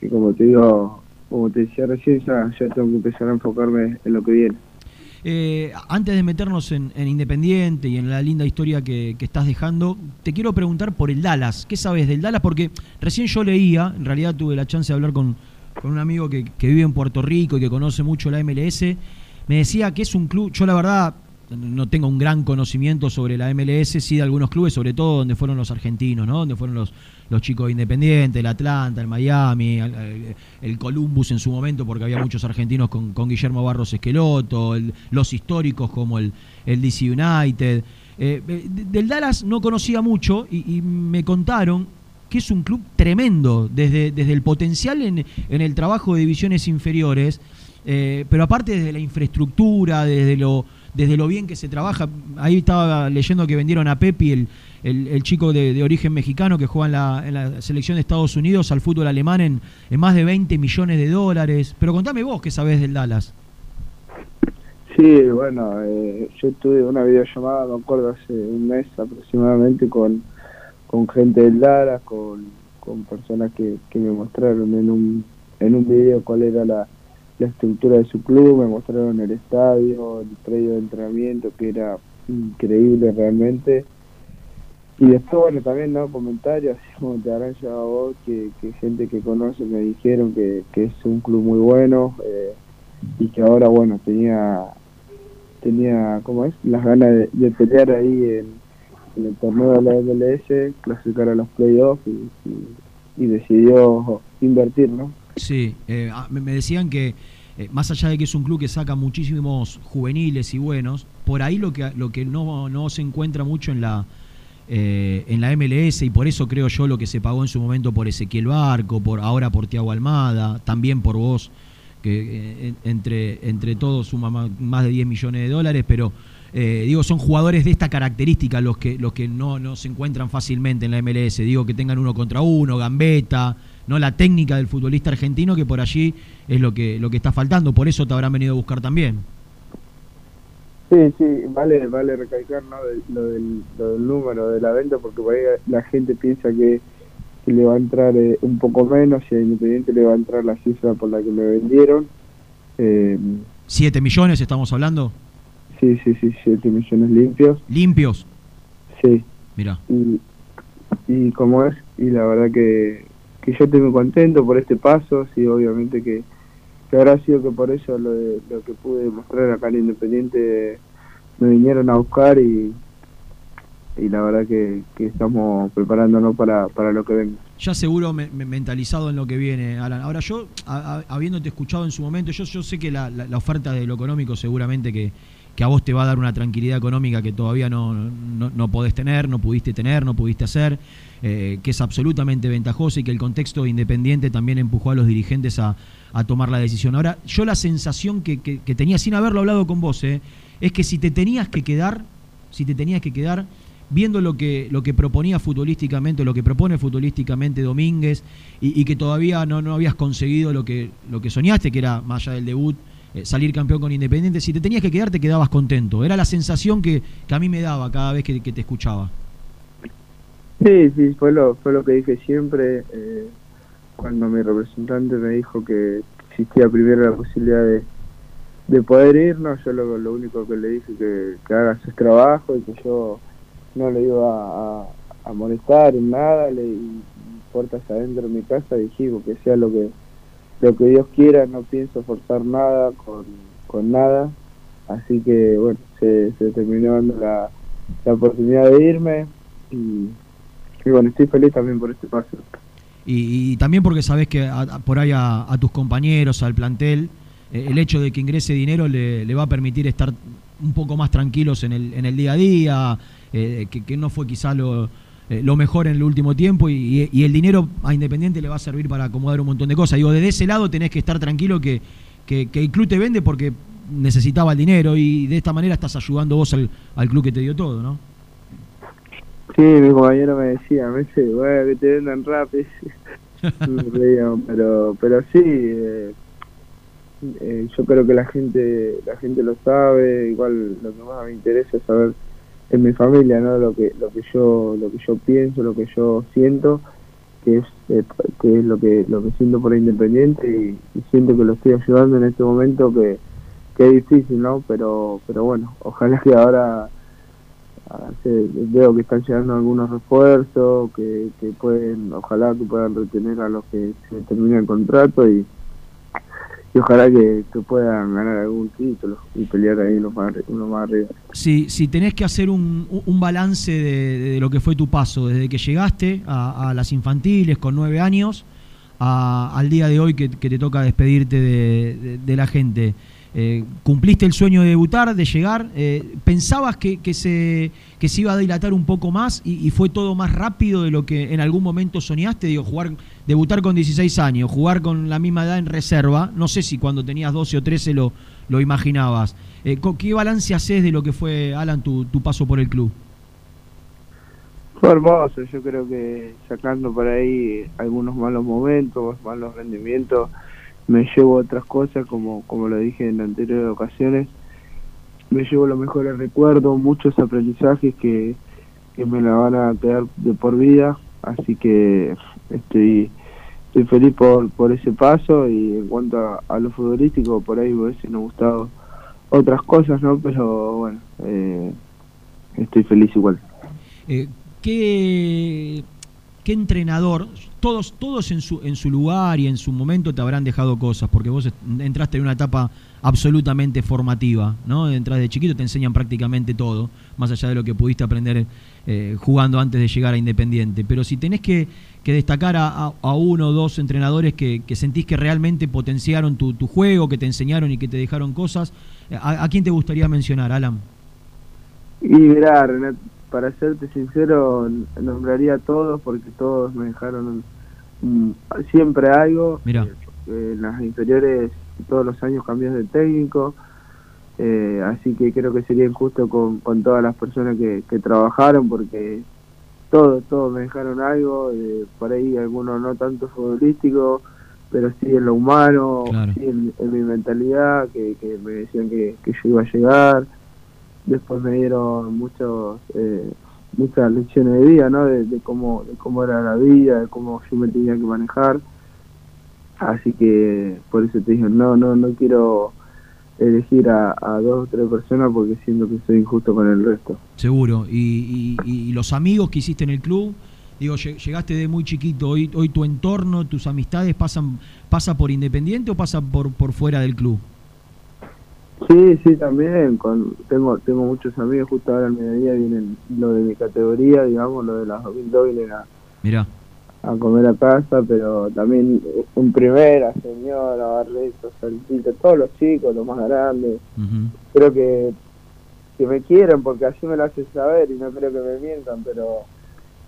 que como te digo, como te decía recién, ya, ya tengo que empezar a enfocarme en lo que viene. Eh, antes de meternos en, en Independiente y en la linda historia que, que estás dejando, te quiero preguntar por el Dallas. ¿Qué sabes del Dallas? Porque recién yo leía, en realidad tuve la chance de hablar con, con un amigo que, que vive en Puerto Rico y que conoce mucho la MLS. Me decía que es un club, yo la verdad no tengo un gran conocimiento sobre la MLS, sí de algunos clubes, sobre todo donde fueron los argentinos, ¿no? Donde fueron los, los chicos de Independiente, el Atlanta, el Miami, el, Columbus en su momento, porque había muchos argentinos con, Guillermo Barros Esqueloto, el- los históricos como el, el DC United. Eh, de- del Dallas no conocía mucho y, y me contaron que es un club tremendo, desde, desde el potencial en, en el trabajo de divisiones inferiores, eh, pero aparte desde la infraestructura, desde lo, desde lo bien que se trabaja. Ahí estaba leyendo que vendieron a Pepi, el, el, chico de, origen mexicano que juega en la, en la selección de Estados Unidos al fútbol alemán en, en más de 20 millones de dólares. Pero contame vos qué sabés del Dallas. Sí, bueno, eh, yo tuve una videollamada, me acuerdo, hace un mes aproximadamente con, con gente del Dallas, con, con personas que, que me mostraron en un, en un video cuál era la, la estructura de su club, me mostraron el estadio, el predio de entrenamiento, que era increíble realmente. Y después, bueno, también, ¿no? Comentarios, como te habrán llevado a vos, que, gente que conoce me dijeron que, es un club muy bueno eh, y que ahora, bueno, tenía, tenía ¿cómo es? Las ganas de, de pelear ahí en, el torneo de la MLS, clasificar a los playoffs y, y decidió invertir, ¿no? Sí, eh, ah, me decían que eh, más allá de que es un club que saca muchísimos juveniles y buenos, por ahí lo que lo que no, no se encuentra mucho en la eh, en la MLS y por eso creo yo lo que se pagó en su momento por Ezequiel Barco, por ahora por Tiago Almada, también por vos que eh, entre entre todos suma ma- más de 10 millones de dólares, pero eh, digo, son jugadores de esta característica los que los que no, no se encuentran fácilmente en la MLS. Digo, que tengan uno contra uno, gambeta, no la técnica del futbolista argentino, que por allí es lo que, lo que está faltando. Por eso te habrán venido a buscar también. Sí, sí, vale, vale recalcar ¿no? lo, del, lo del número de la venta porque por ahí la gente piensa que, que le va a entrar eh, un poco menos y a Independiente le va a entrar la cifra por la que me vendieron. Eh, 7 millones estamos hablando. sí, sí, sí, 7 millones limpios. Limpios. Sí. Mira. Y, y como es, y la verdad que, que yo estoy muy contento por este paso, sí, obviamente que, que habrá sido que por eso lo, de- lo que pude demostrar acá en Independiente me vinieron a buscar y, y la verdad que, que estamos preparándonos para, para lo que venga. Ya seguro me- me- mentalizado en lo que viene, Alan. Ahora yo, a- habiéndote escuchado en su momento, yo, yo sé que la- la oferta de lo económico seguramente que, que a vos te va a dar una tranquilidad económica que todavía no, no, no podés tener, no pudiste tener, no pudiste hacer, eh, que es absolutamente ventajoso y que el contexto independiente también empujó a los dirigentes a, a tomar la decisión. Ahora, yo la sensación que, que- que tenía sin haberlo hablado con vos, eh, es que si te tenías que quedar, si te tenías que quedar, viendo lo que, lo que proponía futbolísticamente, lo que propone futbolísticamente Domínguez, y, y que todavía no, no habías conseguido lo que, lo que soñaste, que era, más allá del debut, eh, salir campeón con Independiente, si te tenías que quedar, te quedabas contento. Era la sensación que, que a mí me daba cada vez que, que te escuchaba. Sí, sí, fue lo, fue lo que dije siempre eh, cuando mi representante me dijo que existía primero la posibilidad de, de poder irnos, yo lo, lo único que le dije que, que haga su trabajo y que yo no le iba a, a molestar en nada, le y puertas adentro de mi casa dijimos que sea lo que lo que Dios quiera, no pienso forzar nada con, con nada, así que bueno, se, se terminó dando la, la oportunidad de irme y, bueno, estoy feliz también por este paso. Y, y también porque sabes que a- por ahí a, a tus compañeros, al plantel, eh, el hecho de que ingrese dinero le, le va a permitir estar un poco más tranquilos en el, en el día a día, eh, que, que no fue quizá lo, eh, lo mejor en el último tiempo y, y el dinero a Independiente le va a servir para acomodar un montón de cosas. Digo, desde ese lado tenés que estar tranquilo que, que, el club te vende porque necesitaba el dinero y de esta manera estás ayudando vos al, club que te dio todo, ¿no? Sí, mi compañero me decía, me dice, bueno, que te vendan rápido. Pero, pero sí, eh, eh, yo creo que la gente, la gente lo sabe, igual lo que más me interesa es saber en mi familia, ¿no? Lo que, lo que yo, lo que yo pienso, lo que yo siento, que es, eh, que es lo que, lo que siento por Independiente y, siento que lo estoy ayudando en este momento que, que es difícil, ¿no? Pero, pero bueno, ojalá que ahora Ah, veo que están llegando algunos refuerzos, que, que pueden, ojalá que puedan retener a los que se termina el contrato y, y ojalá que, que puedan ganar algún título y pelear ahí uno más, uno más arriba. Si, si tenés que hacer un, un balance de, lo que fue tu paso, desde que llegaste a, las infantiles con nueve años, a- al día de hoy que, te toca despedirte de, de- de la gente, eh, ¿cumpliste el sueño de debutar, de llegar? Eh, ¿Pensabas que, se, que se iba a dilatar un poco más y, fue todo más rápido de lo que en algún momento soñaste? Digo, jugar, debutar con 16 años, jugar con la misma edad en reserva, no sé si cuando tenías 12 o 13 lo, lo imaginabas. Eh, ¿Qué balance haces de lo que fue, Alan, tu, tu paso por el club? Fue hermoso, yo creo que sacando por ahí algunos malos momentos, malos rendimientos, me llevo otras cosas, como, como lo dije en anteriores ocasiones, me llevo los mejores recuerdos, muchos aprendizajes que, que me la van a quedar de por vida, así que estoy, estoy feliz por, por ese paso y en cuanto a, lo futbolístico, por ahí me hubiesen gustado otras cosas, ¿no? Pero bueno, eh, estoy feliz igual. Eh, ¿qué, qué entrenador, todos, todos en, su, en su lugar y en su momento te habrán dejado cosas, porque vos entraste en una etapa absolutamente formativa, ¿no? Entras de chiquito, te enseñan prácticamente todo, más allá de lo que pudiste aprender eh, jugando antes de llegar a Independiente. Pero si tenés que, destacar a, uno o dos entrenadores que, sentís que realmente potenciaron tu, juego, que te enseñaron y que te dejaron cosas, ¿a, a quién te gustaría mencionar, Alan? Y para serte sincero, nombraría a todos porque todos me dejaron siempre algo. Mira. Eh, en las inferiores todos los años cambias de técnico, eh, así que creo que sería injusto con, con todas las personas que, que trabajaron porque todos, todos me dejaron algo, eh, por ahí algunos no tanto futbolístico, pero sí en lo humano, Claro. sí en, en mi mentalidad, que, que me decían que, que yo iba a llegar, después me dieron muchos eh, muchas lecciones de vida no de, cómo de cómo era la vida de cómo yo me tenía que manejar así que por eso te dije no no no quiero elegir a, a dos o tres personas porque siento que soy injusto con el resto Seguro. Y, y- y los amigos que hiciste en el club, digo, lle- llegaste de muy chiquito. Hoy, hoy tu entorno, tus amistades pasan pasa por Independiente o pasa por, por fuera del club. Sí sí también con tengo tengo muchos amigos justo ahora al mediodía vienen lo de mi categoría digamos lo de las 2002 vienen a Mirá. a comer a casa, pero también en primera, señora, Barreto, Saltito, todos los chicos, los más grandes, creo que, que me quieren porque así me lo hacen saber y no creo que me mientan, pero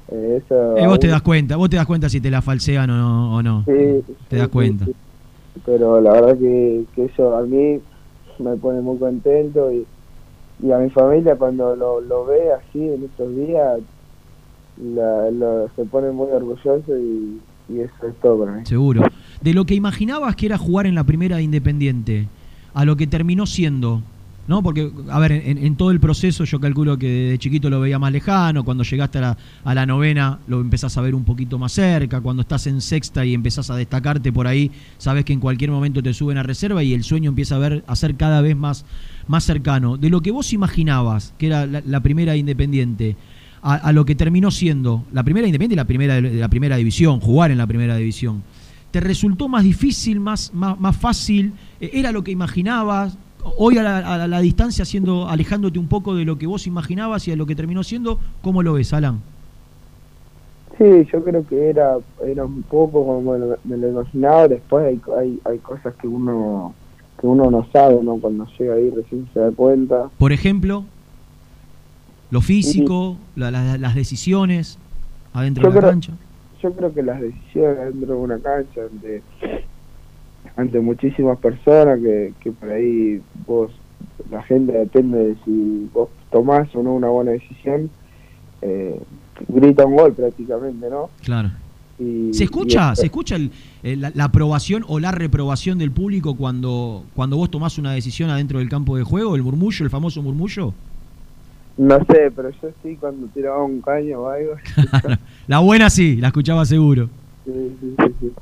eh, eso... Eh, vos te das cuenta, vos te das cuenta si te la falsean o no. O no. Sí, te das cuenta. sí, pero la verdad que, que eso a mí me pone muy contento y, y a mi familia cuando lo, lo ve así en estos días la- se pone muy orgulloso y, y eso es todo para mí. Seguro. De lo que imaginabas que era jugar en la primera de Independiente, a lo que terminó siendo, ¿no? Porque, a ver, en, todo el proceso yo calculo que de chiquito lo veía más lejano, cuando llegaste a la, novena lo empezás a ver un poquito más cerca, cuando estás en sexta y empezás a destacarte por ahí, sabes que en cualquier momento te suben a reserva y el sueño empieza a, ver, a ser cada vez más, más cercano. De lo que vos imaginabas que era la, primera de Independiente, a, lo que terminó siendo la primera Independiente y la primera la primera división, jugar en la primera división. ¿Te resultó más difícil, más, más, más fácil? Eh, ¿Era lo que imaginabas? Hoy a la, a la- distancia, siendo, alejándote un poco de lo que vos imaginabas y a lo que terminó siendo, ¿cómo lo ves, Alan? Sí, yo creo que era era un poco como me lo, me lo imaginaba. Después hay, hay hay cosas que uno que uno no sabe, ¿no? Cuando llega ahí recién se da cuenta. Por ejemplo, lo físico, la- la- las decisiones adentro de la creo- cancha. Yo creo que las decisiones dentro de una cancha ante muchísimas personas que, que por ahí vos la gente depende de si vos tomás o no una buena decisión eh, grita un gol prácticamente no Claro. y, ¿Se escucha, ¿se escucha el- el- la, la aprobación o la reprobación del público cuando, cuando vos tomás una decisión adentro del campo de juego? ¿El murmullo, el famoso murmullo? no sé pero yo sí cuando tiraba un caño o algo La buena sí, la escuchaba seguro. sí, sí, sí, sí.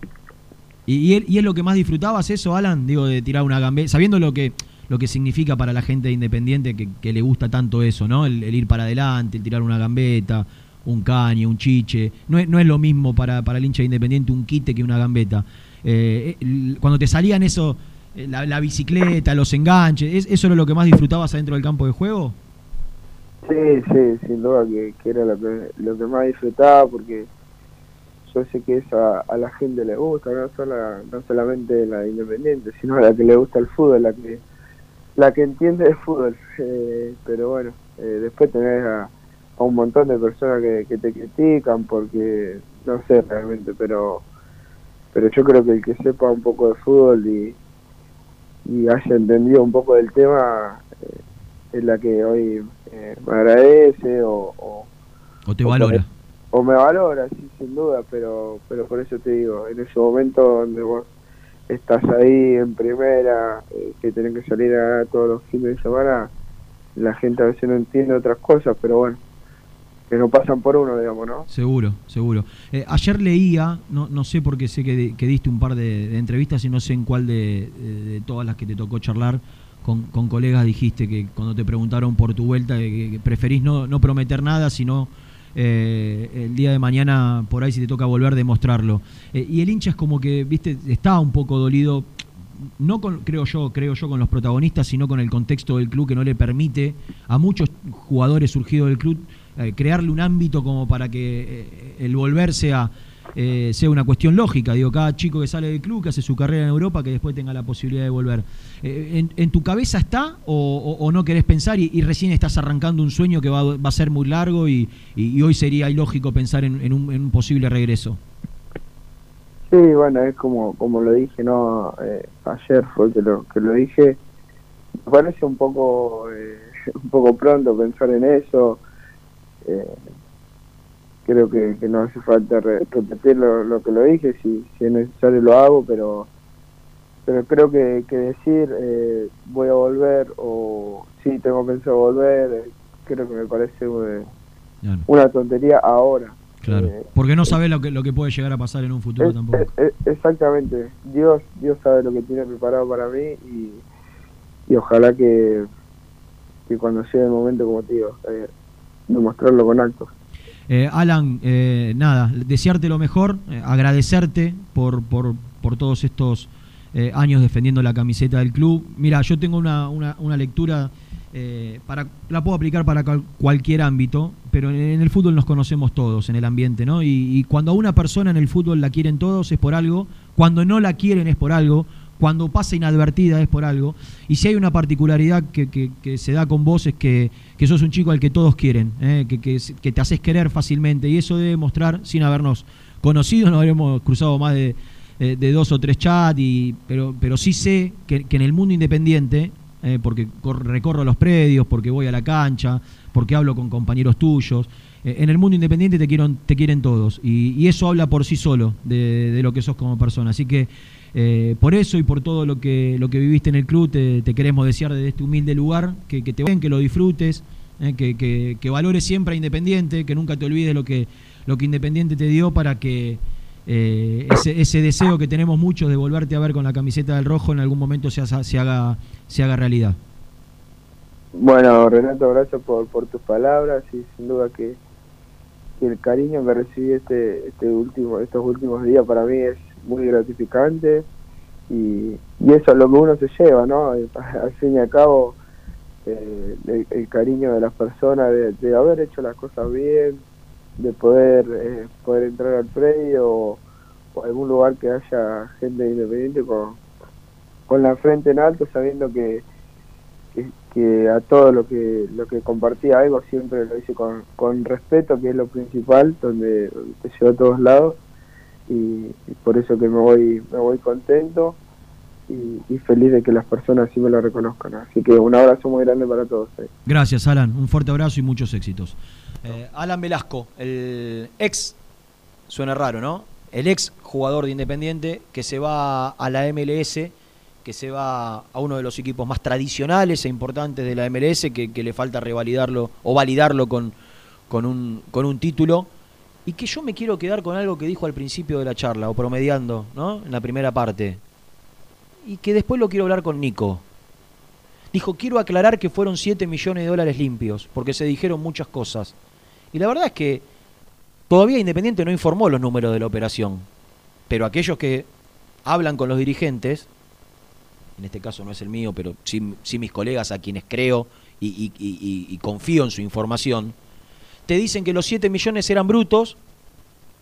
¿Y, es- lo que más disfrutabas eso, Alan? Digo, de tirar una gambeta, sabiendo lo que lo que significa para la gente de independiente que, le gusta tanto eso, ¿no? El, ir para adelante, el tirar una gambeta, un caño, un chiche. No es, no es lo mismo para, para el hincha de independiente un quite que una gambeta. Eh, el- cuando te salían eso, eh, la, bicicleta, los enganches, ¿es- ¿eso era lo que más disfrutabas adentro del campo de juego? Sí, sí, sin duda que, era lo que más disfrutaba porque yo sé que eso a, a la gente le gusta, no, Sola- no solamente la de Independiente, sino a la que le gusta el fútbol, la que la que entiende de fútbol. Eh, pero bueno, eh, después tenés a, a un montón de personas que, que te critican porque no sé realmente, pero pero yo creo que el que sepa un poco de fútbol y, y haya entendido un poco del tema eh, es la que hoy eh, me agradece o, o, O te valora. O me valora, sí, sin duda, pero pero por eso te digo, en ese momento donde vos estás ahí en primera, eh, que tenés que salir a todos los fines de semana, la gente a veces no entiende otras cosas, pero bueno, que no pasan por uno, digamos, ¿no? Seguro, seguro. Eh, ayer leía, no, no sé porque sé que, que diste un par de, entrevistas y no sé en cuál de, de- de todas las que te tocó charlar con, con colegas dijiste que cuando te preguntaron por tu vuelta que, que preferís no, no prometer nada, sino eh, el día de mañana por ahí si te toca volver demostrarlo. Eh, y el hincha es como que, viste, está un poco dolido no con, creo yo, creo yo con los protagonistas, sino con el contexto del club que no le permite a muchos jugadores surgidos del club eh, crearle un ámbito como para que el volver sea, eh, sea una cuestión lógica. Digo, cada chico que sale del club, que hace su carrera en Europa, que después tenga la posibilidad de volver. Eh, en, tu cabeza está o, no querés pensar y, recién estás arrancando un sueño que va, va a ser muy largo y, hoy sería ilógico pensar en, en un, en un posible regreso? Sí, bueno, es como como lo dije, no Eh, ayer fue que lo que lo dije. Me parece un poco eh, un poco pronto pensar en eso. Creo que, que no hace falta re- repetir lo, lo que lo dije, si, si es necesario lo hago, pero pero creo que, que decir eh, voy a volver o sí tengo pensado volver, eh, creo que me parece eh, Claro. una tontería ahora. Claro. Porque no sabés lo que, lo que puede llegar a pasar en un futuro es- tampoco. es- exactamente. Dios Dios sabe lo que tiene preparado para mí y, y ojalá que, que cuando llegue el momento, como te digo, demostrarlo con actos. Eh, Alan, eh, nada, desearte lo mejor, eh, agradecerte por, por, por todos estos eh, años defendiendo la camiseta del club. Mira, yo tengo una, una, lectura, eh, para, la puedo aplicar para cual- cualquier ámbito, pero en, en el fútbol nos conocemos todos, en el ambiente, ¿no? Y, y cuando a una persona en el fútbol la quieren todos es por algo, cuando no la quieren es por algo, cuando pasa inadvertida es por algo. Y si hay una particularidad que, se da con vos es que, que sos un chico al que todos quieren, ¿eh? que, te haces querer fácilmente. Y eso debe mostrar, sin habernos conocido, no habremos cruzado más de, eh, dos o tres chats, pero, pero sí sé que, en el mundo independiente, eh, porque cor- recorro los predios, porque voy a la cancha, porque hablo con compañeros tuyos, en el mundo independiente te quieren, te quieren todos. Y, y eso habla por sí solo de, de lo que sos como persona. Así que eh, por eso y por todo lo que, lo que viviste en el club, te, queremos desear desde este humilde lugar, que, que te ven, que lo disfrutes, eh, que, que, que valores siempre a Independiente, que nunca te olvides lo que, lo que Independiente te dio para que eh, ese, ese deseo que tenemos muchos de volverte a ver con la camiseta del rojo en algún momento se, se, haga, se haga realidad. Bueno, Renato, gracias por, por tus palabras y sin duda que, que el cariño que recibí este, este último, estos últimos días para mí es muy gratificante y, y eso es lo que uno se lleva, ¿no? Al fin y al cabo, eh, el, cariño de las personas, de, haber hecho las cosas bien, de poder eh, poder entrar al predio o, algún lugar que haya gente independiente con, con la frente en alto, sabiendo que, que, que a todo lo que lo que compartía algo siempre lo hice con, con respeto, que es lo principal, donde, donde te llevo a todos lados y, por eso que me voy me voy contento y, y feliz de que las personas sí me lo reconozcan. Así que un abrazo muy grande para todos. eh. Gracias, Alan. Un fuerte abrazo y muchos éxitos. Eh, Alan Velasco, el ex, suena raro, ¿no? El ex jugador de Independiente que se va a la MLS, que se va a uno de los equipos más tradicionales e importantes de la MLS, que, que le falta revalidarlo o validarlo con, con, un, con un título. Y que yo me quiero quedar con algo que dijo al principio de la charla, o promediando, ¿no? En la primera parte. Y que después lo quiero hablar con Nico. Dijo, quiero aclarar que fueron 7 millones de dólares limpios, porque se dijeron muchas cosas. Y la verdad es que todavía Independiente no informó los números de la operación. Pero aquellos que hablan con los dirigentes, en este caso no es el mío, pero sí, mis colegas a quienes creo y confío en su información, te dicen que los 7 millones eran brutos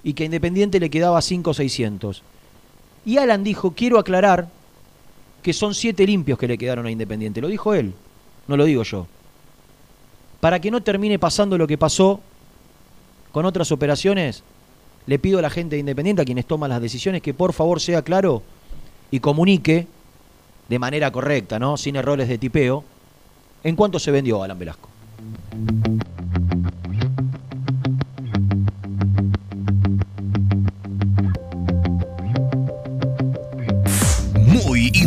y que a Independiente le quedaba 5 o 600. Y Alan dijo, quiero aclarar que son 7 limpios que le quedaron a Independiente. Lo dijo él, no lo digo yo. Para que no termine pasando lo que pasó con otras operaciones, le pido a la gente de Independiente, a quienes toman las decisiones, que por favor sea claro y comunique de manera correcta, ¿no? Sin errores de tipeo. ¿En cuánto se vendió Alan Velasco?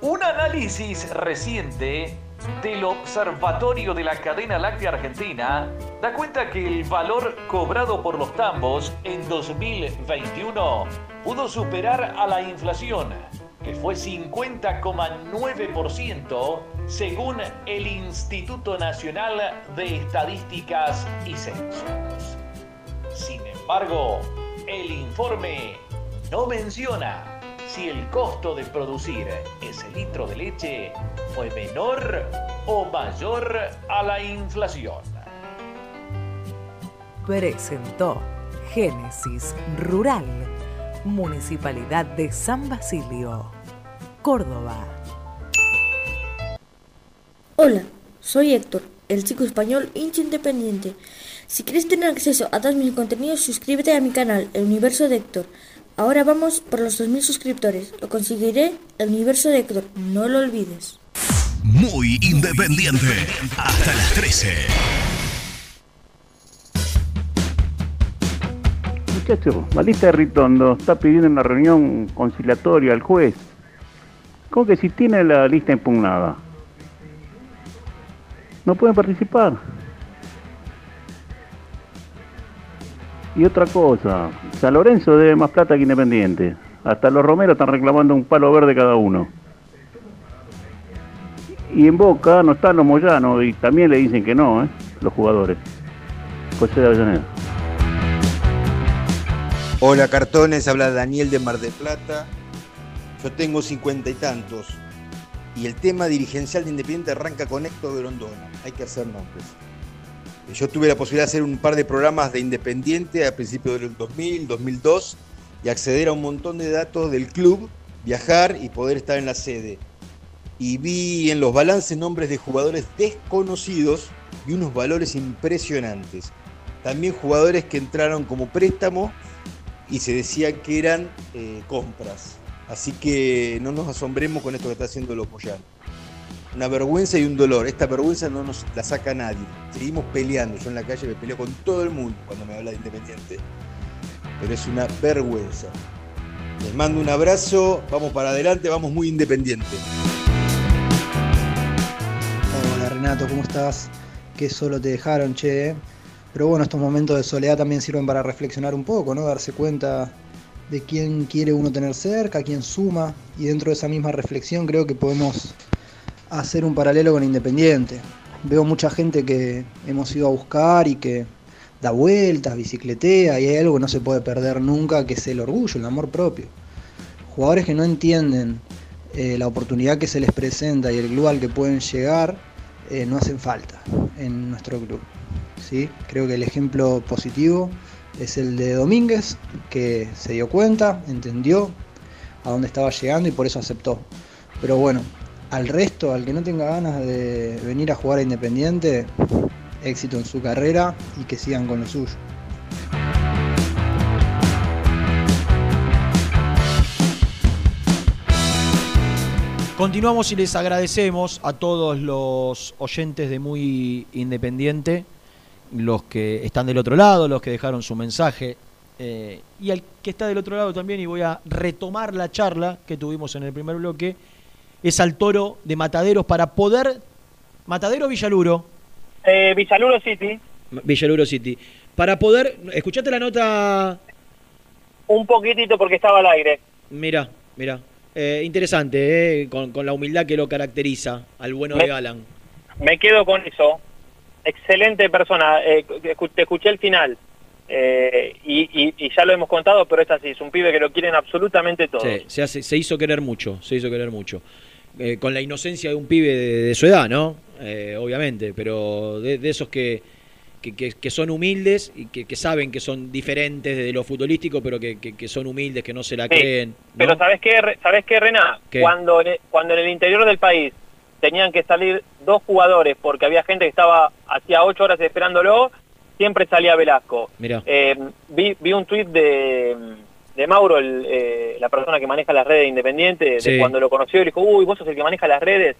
Un análisis reciente del Observatorio de la Cadena Láctea Argentina da cuenta que el valor cobrado por los tambos en 2021 pudo superar a la inflación, que fue 50,9% según el Instituto Nacional de Estadísticas y Censos. Sin embargo, el informe no menciona si el costo de producir ese litro de leche fue menor o mayor a la inflación. Presentó Génesis Rural, Municipalidad de San Basilio, Córdoba. Hola, soy Héctor, el chico español hincha independiente. Si quieres tener acceso a todos mis contenidos, suscríbete a mi canal, El Universo de Héctor. Ahora vamos por los 2.000 suscriptores. Lo conseguiré, El Universo de Héctor. No lo olvides. Muy independiente. Hasta las 13. Muchacho, Malista de Ritondo está pidiendo una reunión conciliatoria al juez. ¿Cómo que si tiene la lista impugnada? No pueden participar. Y otra cosa, San Lorenzo debe más plata que Independiente. Hasta los Romeros están reclamando un palo verde cada uno. Y en Boca no están los Moyanos y también le dicen que no, ¿eh? los jugadores. Pues de Avellaneda. Hola cartones, habla Daniel de Mar del Plata. Yo tengo cincuenta y tantos. Y el tema dirigencial de Independiente arranca con Héctor Grondona. Hay que hacer nombres. Yo tuve la posibilidad de hacer un par de programas de Independiente a principios del 2000, 2002 y acceder a un montón de datos del club, viajar y poder estar en la sede. Y vi en los balances nombres de jugadores desconocidos y unos valores impresionantes. También jugadores que entraron como préstamo y se decía que eran eh, compras. Así que no nos asombremos con esto que está haciendo Lopoyano una vergüenza y un dolor. Esta vergüenza no nos la saca nadie. Seguimos peleando. Yo en la calle me peleo con todo el mundo cuando me habla de Independiente. Pero es una vergüenza. Les mando un abrazo. Vamos para adelante. Vamos muy independiente. Hola Renato, ¿cómo estás? Que solo te dejaron, che. Pero bueno, estos momentos de soledad también sirven para reflexionar un poco, ¿no? Darse cuenta de quién quiere uno tener cerca, quién suma. Y dentro de esa misma reflexión creo que podemos hacer un paralelo con Independiente. Veo mucha gente que hemos ido a buscar y que da vueltas, bicicletea, y hay algo que no se puede perder nunca, que es el orgullo, el amor propio. Jugadores que no entienden eh, la oportunidad que se les presenta y el club al que pueden llegar, eh, no hacen falta en nuestro club. ¿sí? Creo que el ejemplo positivo es el de Domínguez, que se dio cuenta, entendió a dónde estaba llegando y por eso aceptó. Pero bueno, al resto, al que no tenga ganas de venir a jugar a Independiente, éxito en su carrera y que sigan con lo suyo. Continuamos y les agradecemos a todos los oyentes de Muy Independiente, los que están del otro lado, los que dejaron su mensaje, eh, y al que está del otro lado también, y voy a retomar la charla que tuvimos en el primer bloque, es al toro de Mataderos para poder... ¿Matadero o Villaluro? Eh, Villaluro City. Villaluro City. Para poder... ¿Escuchaste la nota? Un poquitito porque estaba al aire. Mira, mira. Eh, interesante, eh, con, la humildad que lo caracteriza al bueno de Alan. Me quedo con eso. Excelente persona. Eh, te escuché el final. Eh, y, ya lo hemos contado, pero es así. Es un pibe que lo quieren absolutamente todos. Sí, se, se hizo querer mucho. Se hizo querer mucho. Con la inocencia de un pibe de, su edad, ¿no? obviamente, pero de, esos que, que, que- que son humildes y que, que saben que son diferentes de lo futbolístico, pero que, son humildes, que no se la Sí, creen. ¿no? Pero ¿sabes qué, ¿sabes qué, Rena? ¿Qué? Cuando, en- cuando en el interior del país tenían que salir dos jugadores porque había gente que estaba hacía ocho horas esperándolo, siempre salía Velasco. Mirá. Eh, vi, vi un tuit de, de Mauro, el, eh, la persona que maneja las redes independientes, de cuando lo conoció, y le dijo, uy, vos sos el que maneja las redes.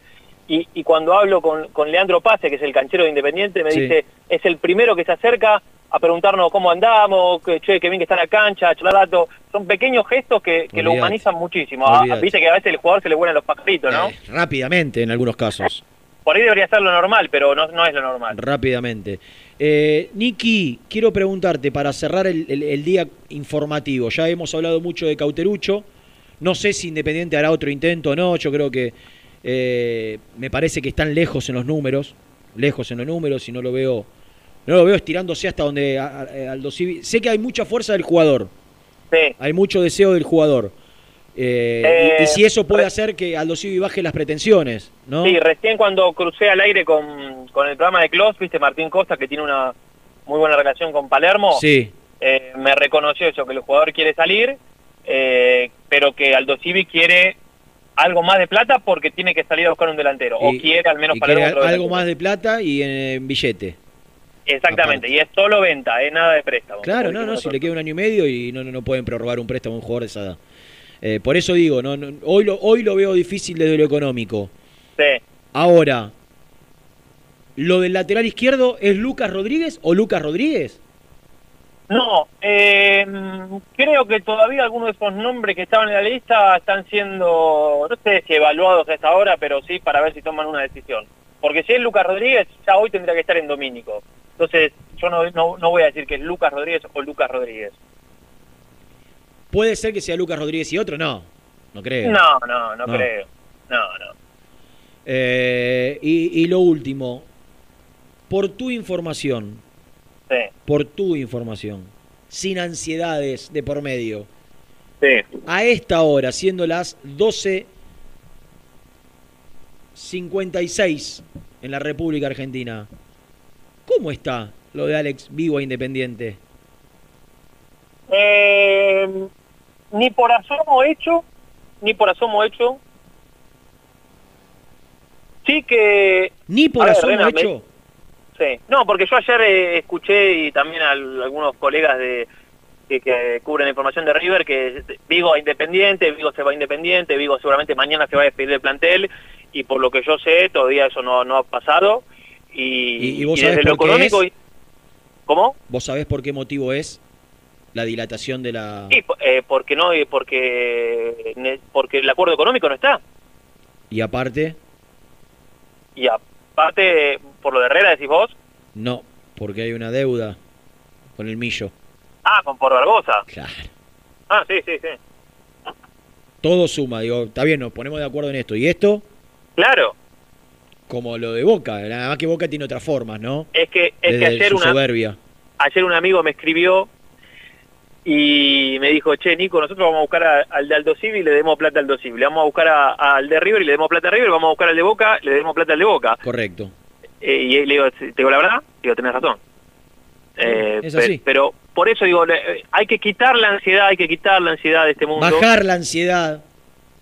Y, y cuando hablo con, con Leandro Pase, que es el canchero de Independiente, me Sí. dice, es el primero que se acerca a preguntarnos cómo andamos, que, che, que bien que está en la cancha, charlar rato. Son pequeños gestos que, que lo humanizan muchísimo. Ah. Viste que a veces el jugador se le vuelan los pajaritos, ¿no? Rápidamente, en algunos casos. Por ahí debería ser lo normal, pero no, no es lo normal. Rápidamente. Eh, Niki, quiero preguntarte para cerrar el, el- el día informativo. Ya hemos hablado mucho de Cauterucho. No sé si Independiente hará otro intento o no. Yo creo que eh, me parece que están lejos en los números. Lejos en los números y no lo veo. No lo veo estirándose hasta donde Aldo Civi- Sé que hay mucha fuerza del jugador. Sí. Hay mucho deseo del jugador. Eh, y- y, Eh, si eso puede hacer que Aldo Civi baje las pretensiones, ¿no? Sí, recién cuando crucé al aire con, con el programa de Clos, viste Martín Costa, que tiene una muy buena relación con Palermo, Sí. eh, me reconoció eso, que el jugador quiere salir, eh, pero que Aldo Civi quiere algo más de plata porque tiene que salir a buscar un delantero, o quiere al menos y Palermo quiere otro algo más de plata y en, billete. Exactamente, y es solo venta, es nada de préstamo. Claro, no, no, si le queda un año y medio y no, no, no pueden prorrogar un préstamo a un jugador de esa edad. Eh, por eso digo, no, no, hoy, lo, hoy lo veo difícil desde lo económico. Sí. Ahora, ¿lo del lateral izquierdo es Lucas Rodríguez o Lucas Rodríguez? No, eh, creo que todavía algunos de esos nombres que estaban en la lista están siendo, no sé si evaluados a esta hora, pero sí para ver si toman una decisión. Porque si es Lucas Rodríguez, ya hoy tendría que estar en Domínico. Entonces, yo no, no, no voy a decir que es Lucas Rodríguez o Lucas Rodríguez. ¿Puede ser que sea Lucas Rodríguez y otro? No, no creo. No, no, no, No. creo. No, no. Eh, y, y lo último, por tu información, Sí, por tu información, sin ansiedades de por medio, sí. a esta hora, siendo las 12.56 en la República Argentina, ¿cómo está lo de Alex Vivo a Independiente? Eh, ni por asomo hecho, ni por asomo hecho. Sí que... Ni por ver, asomo Rena, me- hecho. Sí, no, porque yo ayer eh, escuché y también a al- algunos colegas de que, que cubren la información de River que Vigo a Independiente, Vigo se va a Independiente, Vigo seguramente mañana se va a despedir del plantel y por lo que yo sé todavía eso no, no ha pasado y, ¿Y- y vos y sabés desde lo por qué económico... es? y- ¿Cómo? ¿Vos sabés por qué motivo es la dilatación de la... Sí, eh, porque no, eh, porque porque el acuerdo económico no está Y aparte, y aparte por lo de Herrera decís vos, no, porque hay una deuda con el Millo. ah, con por Barbosa. Claro. Ah, sí, sí, sí. Todo suma, digo, está bien, nos ponemos de acuerdo en esto. Y esto, Claro, como lo de Boca, nada más que Boca tiene otras formas, ¿no? es que es Desde que ayer su una soberbia. ayer un amigo me escribió y me dijo, che, Nico, nosotros vamos a buscar a- al de Aldo Civi y le demos plata al Aldo Civi. Le vamos a buscar a- al de River y le demos plata a River. Vamos a buscar al de Boca, le demos plata al de Boca. Correcto. Eh, y le digo, ¿te digo la verdad? Digo, tenés razón. Eh, Es así. Pero por eso digo, eh, hay que quitar la ansiedad, hay que quitar la ansiedad de este mundo. Bajar la ansiedad.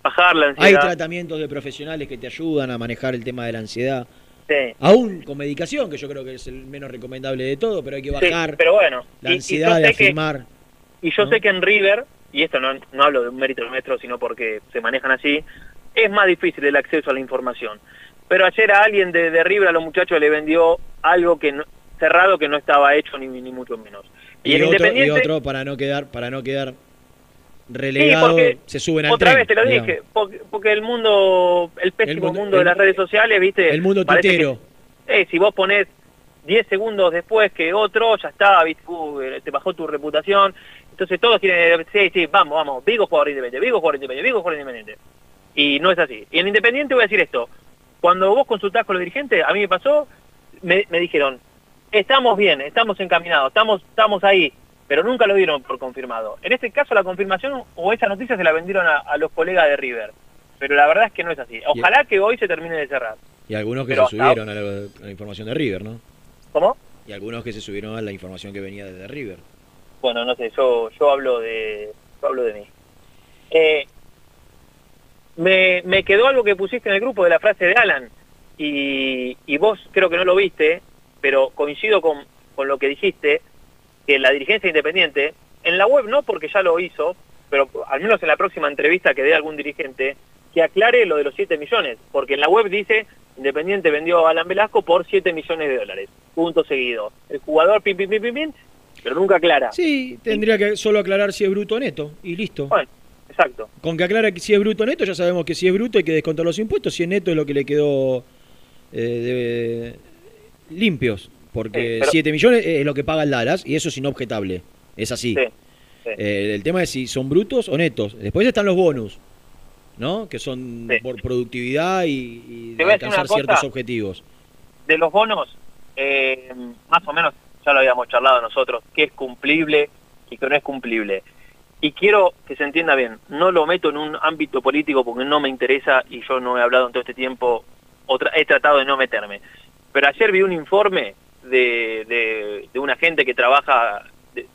Bajar la Hay ansiedad. tratamientos de profesionales que te ayudan a manejar el tema de la ansiedad. Sí. Aún con medicación, que yo creo que es el menos recomendable de todo, pero hay que Sí, bajar pero bueno, la y- y ansiedad de que- afirmar. Y yo sé que en River, y esto no, no hablo de un mérito nuestro, sino porque se manejan así, es más difícil el acceso a la información. Pero ayer a alguien de, de River, a los muchachos, le vendió algo que no- cerrado que no estaba hecho ni, ni mucho menos. Y, Y, el otro, y otro para no quedar, para no quedar relegado, porque se suben al otra tren. vez te lo digamos. dije, porque, porque el mundo, el pésimo mundo- mundo, de el- las redes sociales, viste, El mundo que- tuitero. eh, si vos ponés 10 segundos después que otro, ya está, ¿viste? Uh, eh, te bajó tu reputación. Entonces todos tienen, sí, sí, vamos, vamos, Vigo jugador independiente, Vigo jugador independiente, Vigo jugador independiente. Y no es así. Y en Independiente voy a decir esto, cuando vos consultás con los dirigentes, a mí me pasó, me, me dijeron, estamos bien, estamos encaminados, estamos, estamos ahí, pero nunca lo dieron por confirmado. En este caso la confirmación o esa noticia se la vendieron a, a los colegas de River. Pero la verdad es que no es así. Ojalá que hoy se termine de cerrar. Y algunos que Pero se subieron a la, a la información de River, ¿no? ¿Cómo? Y algunos que se subieron a la información que venía desde River. Bueno, no sé, yo, yo hablo de yo hablo de mí. Eh, me, me quedó algo que pusiste en el grupo de la frase de Alan, y, y vos creo que no lo viste, pero coincido con, con lo que dijiste, que la dirigencia independiente, en la web no porque ya lo hizo, pero al menos en la próxima entrevista que dé algún dirigente, que aclare lo de los 7 millones, porque en la web dice Independiente vendió a Alan Velasco por 7 millones de dólares, punto seguido. El jugador, pim, pim, pim, pim, pero nunca aclara. Sí, tendría que solo aclarar si es bruto o neto, y listo. Bueno, exacto. Con que aclara que si es bruto o neto, ya sabemos que si es bruto hay que descontar los impuestos, si es neto es lo que le quedó eh, de- limpios, porque Sí, pero- 7 millones es lo que paga el Dallas, y eso es inobjetable, es así. Sí, sí. Eh, el tema es si son brutos o netos. Después están los bonus, ¿no? Que son por productividad y, y alcanzar ciertos objetivos. de los bonos, eh, más o menos ya lo habíamos charlado nosotros, qué es cumplible y qué no es cumplible. Y quiero que se entienda bien, no lo meto en un ámbito político porque no me interesa y yo no he hablado en todo este tiempo, o tra- he tratado de no meterme. Pero ayer vi un informe de, de, de una gente que trabaja, de-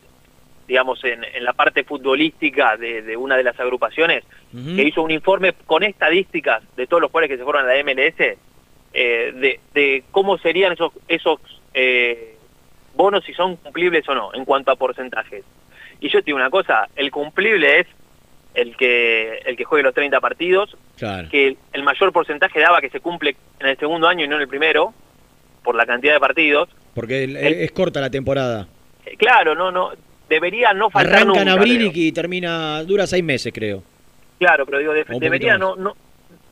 digamos, en, en la parte futbolística de, una de las agrupaciones, que hizo un informe con estadísticas de todos los jugadores que se fueron a la MLS, eh, de, de cómo serían esos, esos eh, bonos, si son cumplibles o no, en cuanto a porcentajes. Y yo te digo una cosa, el cumplible es el que el que juegue los 30 partidos, Claro. que el mayor porcentaje daba que se cumple en el segundo año y no en el primero, por la cantidad de partidos. Porque el- es corta la temporada. Eh, claro, no, no, debería no faltar Arranca en nunca, abril creo. y, termina, dura seis meses, creo. Claro, pero digo, de- debería no, no,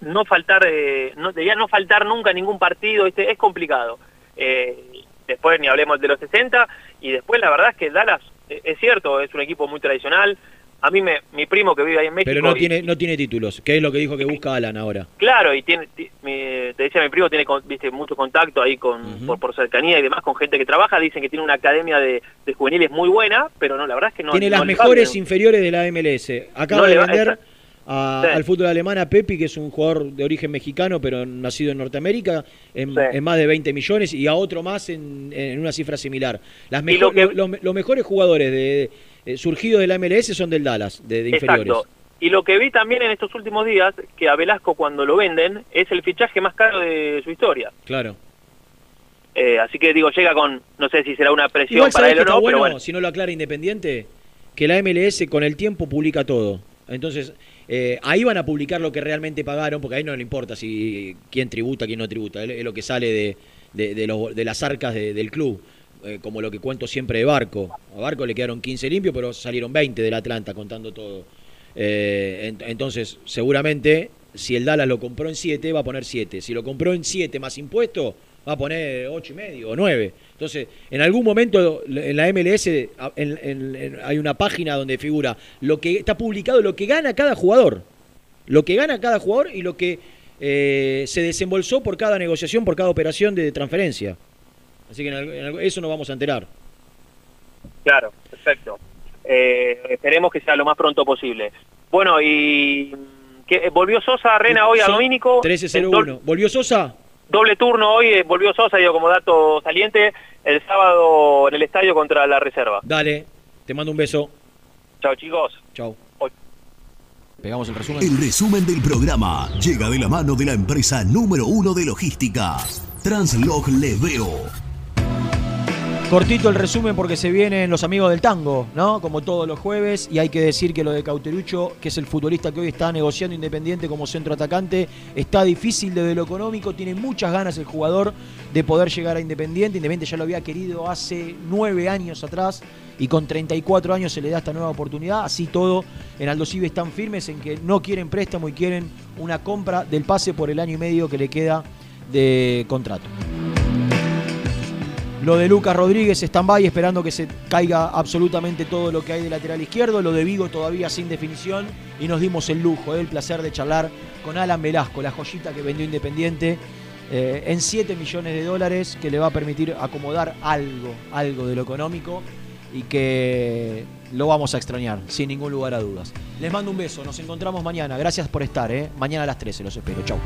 no faltar, eh, no, debería no faltar nunca ningún partido, este, es complicado. Eh, después ni hablemos de los 60, y después la verdad es que Dallas, eh, es cierto, es un equipo muy tradicional. A mí, me, mi primo que vive ahí en México... Pero no y- tiene, no tiene títulos, que es lo que dijo que busca Alan ahora. Claro, y tiene, ti- mi- te decía mi primo, tiene con- viste, mucho contacto ahí con, por, por cercanía y demás con gente que trabaja, dicen que tiene una academia de, de juveniles muy buena, pero no, la verdad es que no tiene no las mejores inferiores de la MLS. Acaba No de vender esa- a- Sí. al fútbol alemán a Pepi, que es un jugador de origen mexicano, pero nacido en Norteamérica, en, Sí. en más de 20 millones, y a otro más en, en una cifra similar. Las lo que- los, los mejores jugadores de, eh, surgidos de la MLS son del Dallas, de, de inferiores. Exacto. Y lo que vi también en estos últimos días, que a Velasco cuando lo venden, es el fichaje más caro de su historia. Claro. Eh, así que digo, llega con, no sé si será una presión Igual para él o no, bueno, pero bueno. si no lo aclara Independiente, que la MLS con el tiempo publica todo. Entonces, eh, ahí van a publicar lo que realmente pagaron, porque ahí no le importa si quién tributa, quién no tributa. Es lo que sale de, de, las arcas de- del club. Eh, como lo que cuento siempre de Barco. A Barco le quedaron 15 limpios, pero salieron 20 del Atlanta contando todo. Eh, ent- entonces, seguramente, si el Dallas lo compró en 7, va a poner 7. Si lo compró en 7 más impuestos, va a poner 8 y medio o 9. Entonces, en algún momento en la MLS a- en- en- en- hay una página donde figura lo que está publicado, lo que gana cada jugador. Lo que gana cada jugador y lo que eh, se desembolsó por cada negociación, por cada operación de transferencia. Así que en eso nos vamos a enterar. Claro, perfecto. Eh, esperemos que sea lo más pronto posible. Bueno, y ¿qué, volvió Sosa, Rena hoy a Domínico. En 13-01. ¿Volvió Sosa? Doble turno hoy, eh, volvió Sosa, digo como dato saliente, el sábado en el estadio contra la reserva. Dale, te mando un beso. Chao chicos. Chao. Pegamos el resumen. El resumen del programa llega de la mano de la empresa número uno de logística, Translog Leveo. Cortito el resumen porque se vienen los amigos del tango, ¿no? Como todos los jueves. Y hay que decir que lo de Cauterucho, que es el futbolista que hoy está negociando Independiente como centro atacante, está difícil desde lo económico. Tiene muchas ganas el jugador de poder llegar a Independiente. Independiente ya lo había querido hace nueve años atrás. Y con 34 años se le da esta nueva oportunidad. Así todo, en Aldo Civi están firmes en que no quieren préstamo y quieren una compra del pase por el año y medio que le queda de contrato. Lo de Lucas Rodríguez stand-by esperando que se caiga absolutamente todo lo que hay de lateral izquierdo. Lo de Vigo todavía sin definición. Y nos dimos el lujo, eh, el placer de charlar con Alan Velasco, la joyita que vendió Independiente eh, en 7 millones de dólares, que le va a permitir acomodar algo, algo de lo económico y que lo vamos a extrañar, sin ningún lugar a dudas. Les mando un beso, nos encontramos mañana. Gracias por estar, eh. mañana a las 13 los espero. Chau.